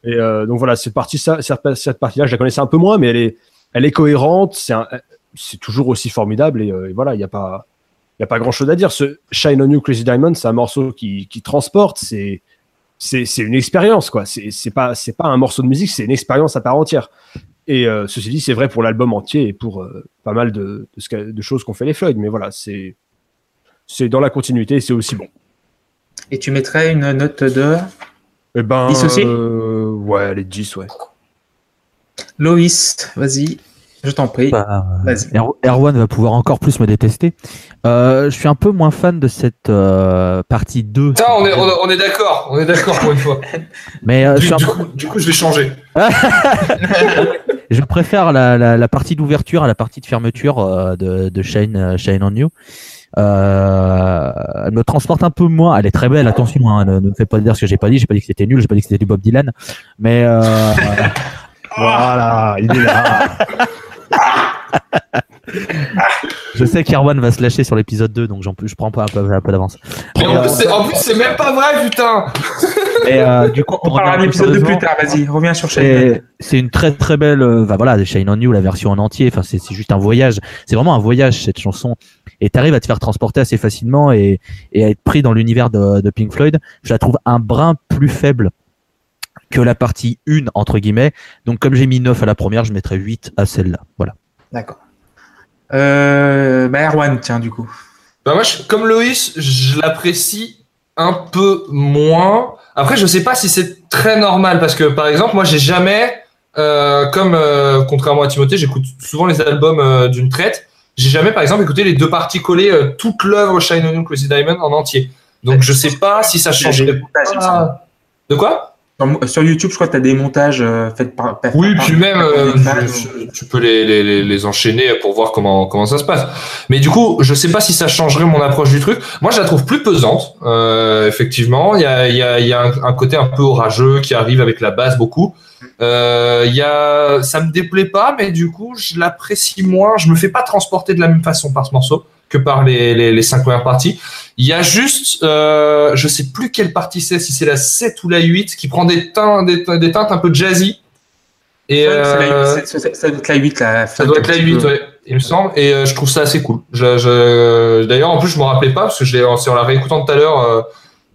E: Et euh, donc voilà, cette partie, ça, cette, partie-là, je la connaissais un peu moins, mais elle est, elle est cohérente. C'est, c'est toujours aussi formidable. Et, euh, et voilà, il n'y a pas, il y a pas grand chose à dire. Ce Shine on You Crazy Diamond, c'est un morceau qui, qui transporte. C'est, c'est, une expérience, quoi. C'est, c'est pas, c'est pas un morceau de musique, c'est une expérience à part entière. Et euh, ceci dit, c'est vrai pour l'album entier et pour euh, pas mal de, de, ce qu'a- de choses qu'ont fait les Floyd. Mais voilà, c'est, c'est dans la continuité, et c'est aussi bon.
A: Et tu mettrais une note de
E: Eh ben,
A: 10 aussi?
E: euh, ouais, les 10, ouais.
A: Loïs. Vas-y, je t'en prie.
B: Bah. Er- Erwan va pouvoir encore plus me détester. Euh, je suis un peu moins fan de cette euh, partie 2.
C: Putain, on est, on, d'accord, on est d'accord pour une fois. <laughs>
B: Mais euh,
C: Du,
B: peu-
C: coup, du coup, je vais changer. <laughs>
B: je préfère la, la, la partie d'ouverture à la partie de fermeture euh, de, de Shine, euh, Shine on You. Euh, elle me transporte un peu moins. Elle est très belle, attention, hein, ne, ne me fais pas dire ce que j'ai pas dit. J'ai pas dit que c'était nul, j'ai pas dit que c'était du Bob Dylan. Mais euh, <laughs>
E: Voilà, il est là.
B: Je sais qu'Erwan va se lâcher sur l'épisode 2, donc je prends pas un peu, d'avance.
C: Mais en, plus, c'est- en plus, c'est même pas vrai, putain <laughs>
B: Et euh, du coup,
A: On
B: pour
A: parlera
B: revenir
A: d'un épisode de plus
B: sérieusement,
A: tard, vas-y, reviens sur Shane.
B: C'est c'est une très très belle, euh, bah voilà, Shine on You, la version en entier. Enfin, c'est c'est juste un voyage. C'est vraiment un voyage cette chanson. Et t'arrives à te faire transporter assez facilement et, et à être pris dans l'univers de, de Pink Floyd. Je la trouve un brin plus faible que la partie 1 entre guillemets. Donc comme j'ai mis 9 à la première, je mettrais 8 à celle-là. Voilà.
A: D'accord. Euh, bah Erwan, tiens, du coup.
C: Bah moi, je- comme Loïs, je l'apprécie un peu moins. Après, je sais pas si c'est très normal parce que, par exemple, moi, j'ai jamais, euh, comme euh, contrairement à Timothée, j'écoute souvent les albums euh, d'une traite. J'ai jamais, par exemple, écouté les deux parties collées, euh, toute l'œuvre Shine On You, Crazy Diamond en entier. Donc, je sais pas si ça changerait pas. De quoi?
A: Sur, sur YouTube, je crois que tu as des montages euh, faits par. par-
C: Oui,
A: par-
C: puis même,
A: par-
C: euh, tu peux les, les, les, enchaîner pour voir comment, comment ça se passe. Mais du coup, je sais pas si ça changerait mon approche du truc. Moi, je la trouve plus pesante, euh, effectivement. Il y a, il y a, y a un, un côté un peu orageux qui arrive avec la basse beaucoup. Euh, il y a, ça me déplaît pas, mais du coup, je l'apprécie moins. Je me fais pas transporter de la même façon par ce morceau que par les, les, les cinq premières parties. Il y a juste, euh, je sais plus quelle partie c'est, si c'est la 7 ou la 8, qui prend des teintes, des, des teintes un peu jazzy. Et euh,
A: Ça doit être la 8, la
C: ça doit être la 8, ouais, il me semble. Et euh, je trouve ça assez cool. Je, je- D'ailleurs, en plus, je me rappelais pas, parce que je l'ai- c'est en la réécoutant tout à l'heure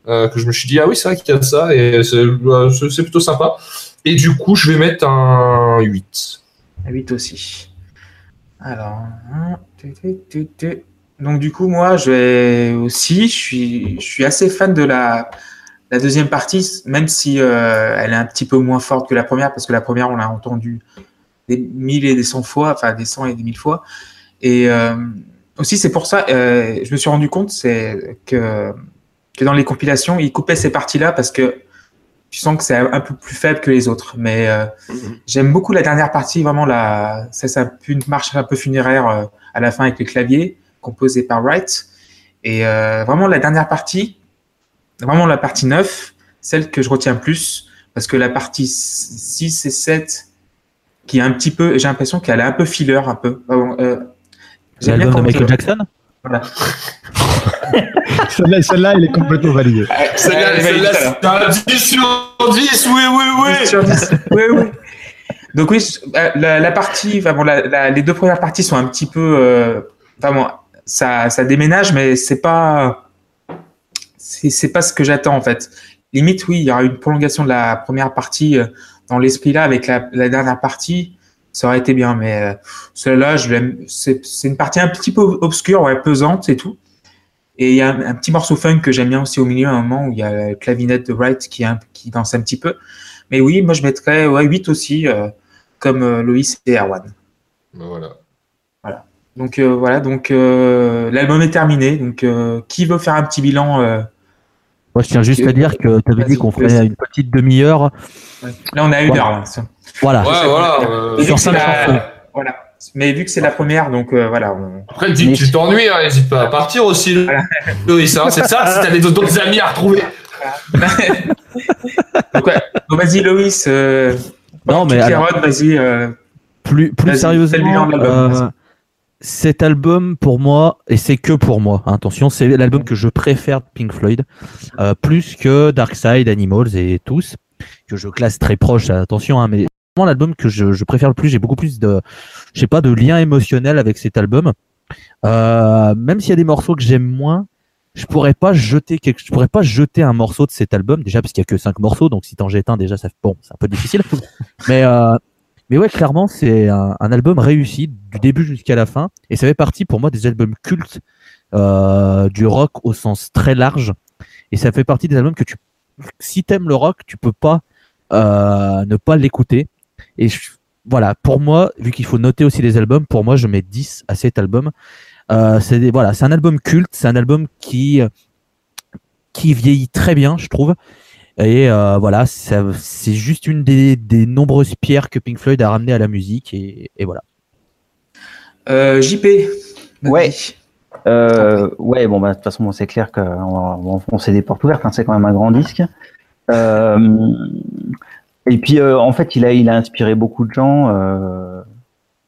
C: euh, que je me suis dit, ah oui, c'est vrai qu'il y a ça, et c'est euh, c'est- plutôt sympa. Et du coup, je vais mettre un 8.
A: La 8 aussi. Alors. Donc, du coup, moi, je vais aussi. Je suis, je suis assez fan de la, la deuxième partie, même si euh, elle est un petit peu moins forte que la première, parce que la première, on l'a entendu des mille et des cent fois, enfin des cent et des mille fois. Et euh, aussi, c'est pour ça, euh, je me suis rendu compte, c'est que, que dans les compilations, ils coupaient ces parties-là parce que tu sens que c'est un peu plus faible que les autres. Mais euh, j'aime beaucoup la dernière partie, vraiment la, ça, peu une marche un peu funéraire à la fin avec le clavier composé par Wright. Et euh, vraiment la dernière partie, vraiment la partie 9, celle que je retiens plus, parce que la partie 6 et 7, qui est un petit peu, j'ai l'impression qu'elle est un peu filler, un peu. Vraiment, euh, j'aime bien
B: L'album de Michael Jackson?
A: Voilà. <laughs>
E: Celle-là, celle-là, il est complètement validé.
C: Celle-là,
A: Ouais,
C: celle-là,
A: valide,
C: c'est un 10 sur 10, oui, oui, oui.
A: 10 sur 10. Oui, oui. Donc oui, euh, la, la partie, enfin bon, la- la- les deux premières parties sont un petit peu, euh, enfin bon, ça, ça déménage, mais c'est pas, c'est c'est pas ce que j'attends en fait. Limite, oui, il y aura une prolongation de la première partie euh, dans l'esprit là avec la, la dernière partie, ça aurait été bien, mais euh, celle-là, je l'aime. C'est c'est une partie un petit peu obscure, ouais, pesante, c'est tout. Et il y a un, un petit morceau funk que j'aime bien aussi au milieu, à un moment où il y a la clavinette de Wright qui, est un- qui danse un petit peu. Mais oui, moi je mettrais ouais, 8 aussi, euh, comme euh, Loïs et Erwan.
C: Ben voilà.
A: Donc euh, voilà, donc euh, l'album est terminé. Donc euh, qui veut faire un petit bilan euh,
B: Moi, je tiens juste à dire que tu avais dit qu'on ferait une petite demi-heure.
A: ouais. Là on est à une heure. Là.
B: Voilà.
C: Ouais, voilà. euh,
B: Sur cinq
A: la-
B: chansons.
A: Voilà. Mais vu que c'est la première, donc euh, voilà. on-
C: Après, dis, tu t'ennuies, hein, n'hésite pas à partir aussi,
A: Voilà.
C: Loïs. Hein, c'est ça, si t'as des- d'autres amis à retrouver.
A: donc, ouais. Donc, vas-y Loïs. Euh,
B: Non, mais alors-
A: vas-y. euh,
B: Plus, plus sérieusement,
A: de l'album,
B: euh,
A: vas-y.
B: Cet album pour moi, et c'est que pour moi, hein, attention, c'est l'album que je préfère de Pink Floyd, euh, plus que Dark Side, Animals et tous, que je classe très proche, attention, hein, mais c'est vraiment l'album que je, je préfère le plus, j'ai beaucoup plus de, je sais pas, de lien émotionnel avec cet album. Euh, même s'il y a des morceaux que j'aime moins, je pourrais pas jeter quelque, je pourrais pas jeter un morceau de cet album, déjà parce qu'il y a que cinq morceaux, donc si t'en jettes un, déjà, ça, bon, c'est un peu difficile. <laughs> mais, euh, mais ouais, clairement, c'est un, album réussi du début jusqu'à la fin, et ça fait partie pour moi des albums cultes euh, du rock au sens très large, et ça fait partie des albums que tu, si t'aimes le rock, tu peux pas euh, ne pas l'écouter. Et voilà, pour moi, vu qu'il faut noter aussi les albums, pour moi, je mets 10 à cet album. Euh, c'est voilà, c'est un album culte, c'est un album qui qui vieillit très bien, je trouve. Et euh, voilà, ça- c'est juste une des, des nombreuses pierres que Pink Floyd a ramené à la musique. Et, et voilà.
A: Euh, JP.
D: Ouais. Euh, ouais, bon, bah, de toute façon, bon, c'est clair qu'on on enfoncer des portes ouvertes, hein, c'est quand même un grand disque. Euh, et puis, euh, en fait, il a, il a inspiré beaucoup de gens. Euh,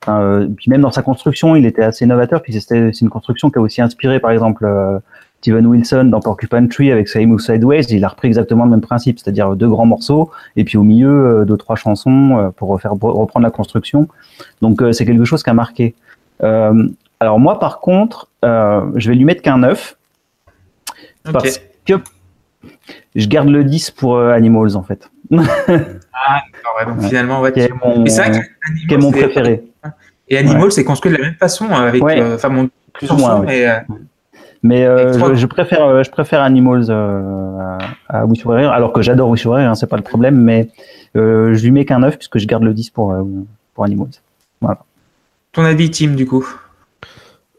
D: euh, puis même dans sa construction, il était assez novateur. Puis c'était- c'est une construction qui a aussi inspiré, par exemple, euh, Steven Wilson dans Porcupine Tree avec Same ou Sideways. Il a repris exactement le même principe, c'est-à-dire deux grands morceaux et puis au milieu euh, deux trois chansons euh, pour refaire reprendre la construction. Donc euh, c'est quelque chose qui a marqué. Euh, alors moi, par contre, euh, je vais lui mettre qu'un 9
A: Ok.
D: parce que je garde le 10 pour euh, Animals en fait. <laughs>
A: Ah, d'accord, donc
D: Ouais.
A: finalement, ouais,
D: mon,
A: c'est
D: mon
A: c'est-
D: préféré.
A: Et Animal, c'est construit de la même façon, avec,
D: Ouais.
A: enfin, bon, plus
D: ou moins,
A: mais
D: Mais euh, je, je préfère, euh, je préfère Animals euh, à, à Wish You Were Here, alors que j'adore Wish You Were Here, hein, c'est pas le problème, mais euh, je lui mets qu'un 9 puisque je garde le 10 pour, euh, pour Animals.
A: ton avis, Tim, du coup?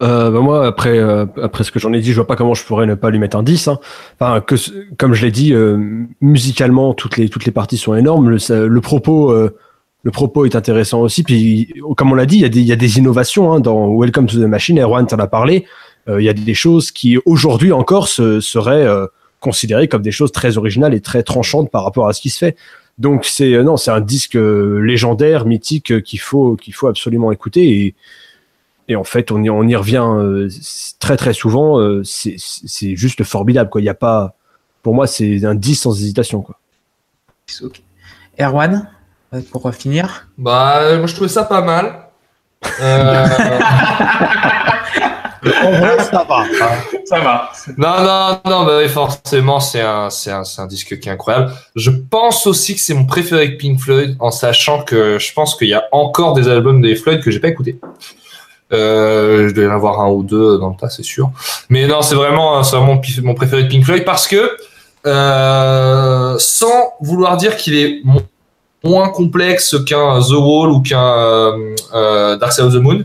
E: Euh, bah moi, après, euh, après ce que j'en ai dit, je vois pas comment je pourrais ne pas lui mettre un 10. Hein. Enfin, que, comme je l'ai dit, euh, musicalement, toutes les, toutes les parties sont énormes. Le, ça- le propos, euh, le propos est intéressant aussi. Puis, comme on l'a dit, il y, a des- il y a des innovations hein, dans Welcome to the Machine. Erwan t'en a parlé. Euh, Il y a des choses qui, aujourd'hui encore, se, seraient euh, considérées comme des choses très originales et très tranchantes par rapport à ce qui se fait. Donc, c'est euh, non, c'est un disque euh, légendaire, mythique euh, qu'il faut, qu'il faut absolument écouter. Et, et en fait, on y, on y revient euh, très très souvent. euh, c'est- juste formidable. Quoi. Il y a pas, pour moi, c'est un 10 sans hésitation. Quoi.
A: Ok. Erwan, pour finir.
C: Bah, moi je trouvais ça pas mal. Euh, <laughs>
F: En vrai, ça va. <laughs>
A: Ça va.
C: non, non, non, bah oui, forcément, c'est un, c'est un, c'est un disque qui est incroyable. Je pense aussi que c'est mon préféré avec Pink Floyd, en sachant que je pense qu'il y a encore des albums des Floyd que j'ai pas écoutés. Euh, je dois y en avoir un ou deux dans le tas, c'est sûr. Mais non, c'est vraiment, c'est vraiment mon- préféré de Pink Floyd parce que, euh, sans vouloir dire qu'il est mo- moins complexe qu'un The Wall ou qu'un euh, euh, Dark Side of the Moon,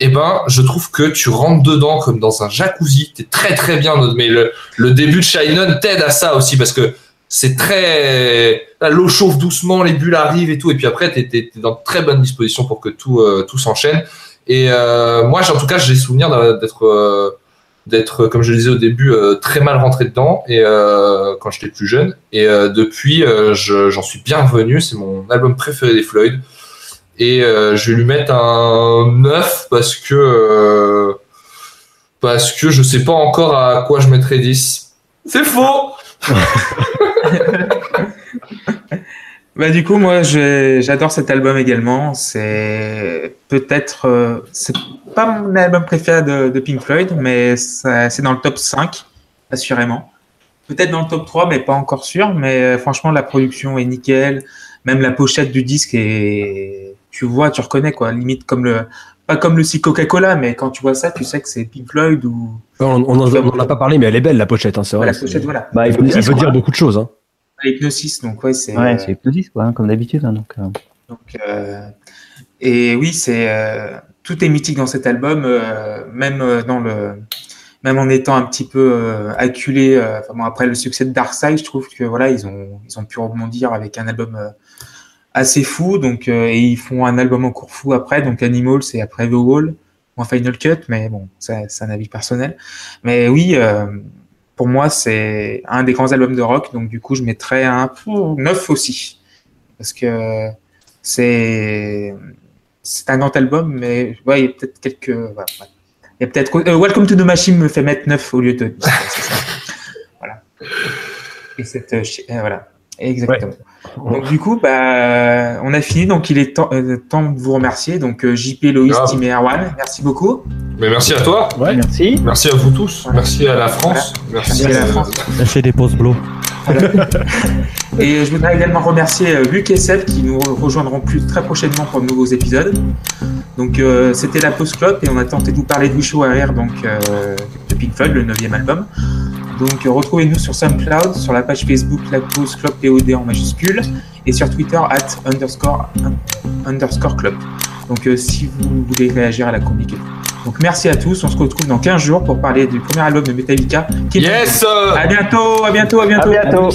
C: eh ben, je trouve que tu rentres dedans comme dans un jacuzzi. T'es très très bien, mais le, le début de Shine On t'aide à ça aussi parce que c'est très, l'eau chauffe doucement, les bulles arrivent et tout, et puis après t'es, dans de très bonne disposition pour que tout, euh, tout s'enchaîne. Et euh, moi, en tout cas, j'ai souvenir d'être, euh, d'être, comme je le disais au début, euh, très mal rentré dedans et euh, quand j'étais plus jeune. Et euh, depuis, euh, je- j'en suis bien revenu. C'est mon album préféré des Floyd. Et euh, je vais lui mettre un 9 parce que euh, parce que je sais pas encore à quoi je mettrai 10. C'est faux. <laughs>
A: Bah, du coup, moi, j'adore cet album également. C'est peut-être, euh, c'est pas mon album préféré de, Pink Floyd, mais c'est dans le top 5, assurément. Peut-être dans le top 3, mais pas encore sûr. Mais franchement, la production est nickel. Même la pochette du disque est, tu vois, tu reconnais, quoi. Limite comme le, pas comme le si Coca-Cola, mais quand tu vois ça, tu sais que c'est Pink Floyd ou,
E: On on en on en a pas parlé, mais elle est belle la pochette. Hein, c'est vrai.
A: la pochette, voilà.
D: Bah,
E: Elle veut, elle
D: Hypnosis,
E: veut
D: quoi.
E: dire beaucoup de choses. Hein.
A: Hypnosis, donc ouais, c'est.
D: Ouais,
A: euh,
D: c'est Hypnosis, quoi, hein, comme d'habitude. hein, donc, euh,
A: Donc, euh, et oui, c'est euh, tout est mythique dans cet album, euh, même euh, dans le, même en étant un petit peu euh, acculé. euh, enfin bon, après le succès de Darkseid, je trouve que voilà, ils ont ils ont pu rebondir avec un album euh, assez fou. Donc euh, et ils font un album encore fou après. Donc Animal, c'est après The Wall, ou un Final Cut, mais bon, c'est un avis personnel. Mais oui. euh, pour moi, c'est un des grands albums de rock, donc du coup, je mettrais un 9 aussi. Parce que c'est c'est un grand album, mais ouais, il y a peut-être quelques. voilà, ouais. Il y a peut-être. euh, Welcome to the Machine me fait mettre 9 au lieu de 10. c'est ça. <laughs> Voilà. Et cette. voilà. Exactement. Donc, du coup, bah, on a fini. Donc, il est temps, euh, temps de vous remercier. Donc, euh, JP, Loïs. Tim et Erwan, merci beaucoup.
C: Mais merci à toi.
E: Ouais.
D: Merci.
C: Merci à vous tous. Merci à la France. Merci,
A: Merci à la France.
B: Lâchez des pauses blow. <laughs>
A: Et je voudrais également remercier euh, Luc et Seb qui nous re- rejoindront plus très prochainement pour de nouveaux épisodes. Donc euh, c'était la pause clope et on a tenté de vous parler de Wish You Were Here, donc euh, de Pink Floyd, le neuvième album. Donc euh, retrouvez-nous sur SoundCloud, sur la page Facebook La Pause Club POD en majuscule et sur Twitter at underscore, un- underscore club. Donc euh, si vous voulez réagir à la chronique. Donc merci à tous, on se retrouve dans 15 jours pour parler du premier album de Metallica. Qui est-
C: Yes. euh,
A: À bientôt, à bientôt, à
D: À
A: bientôt.
D: bientôt.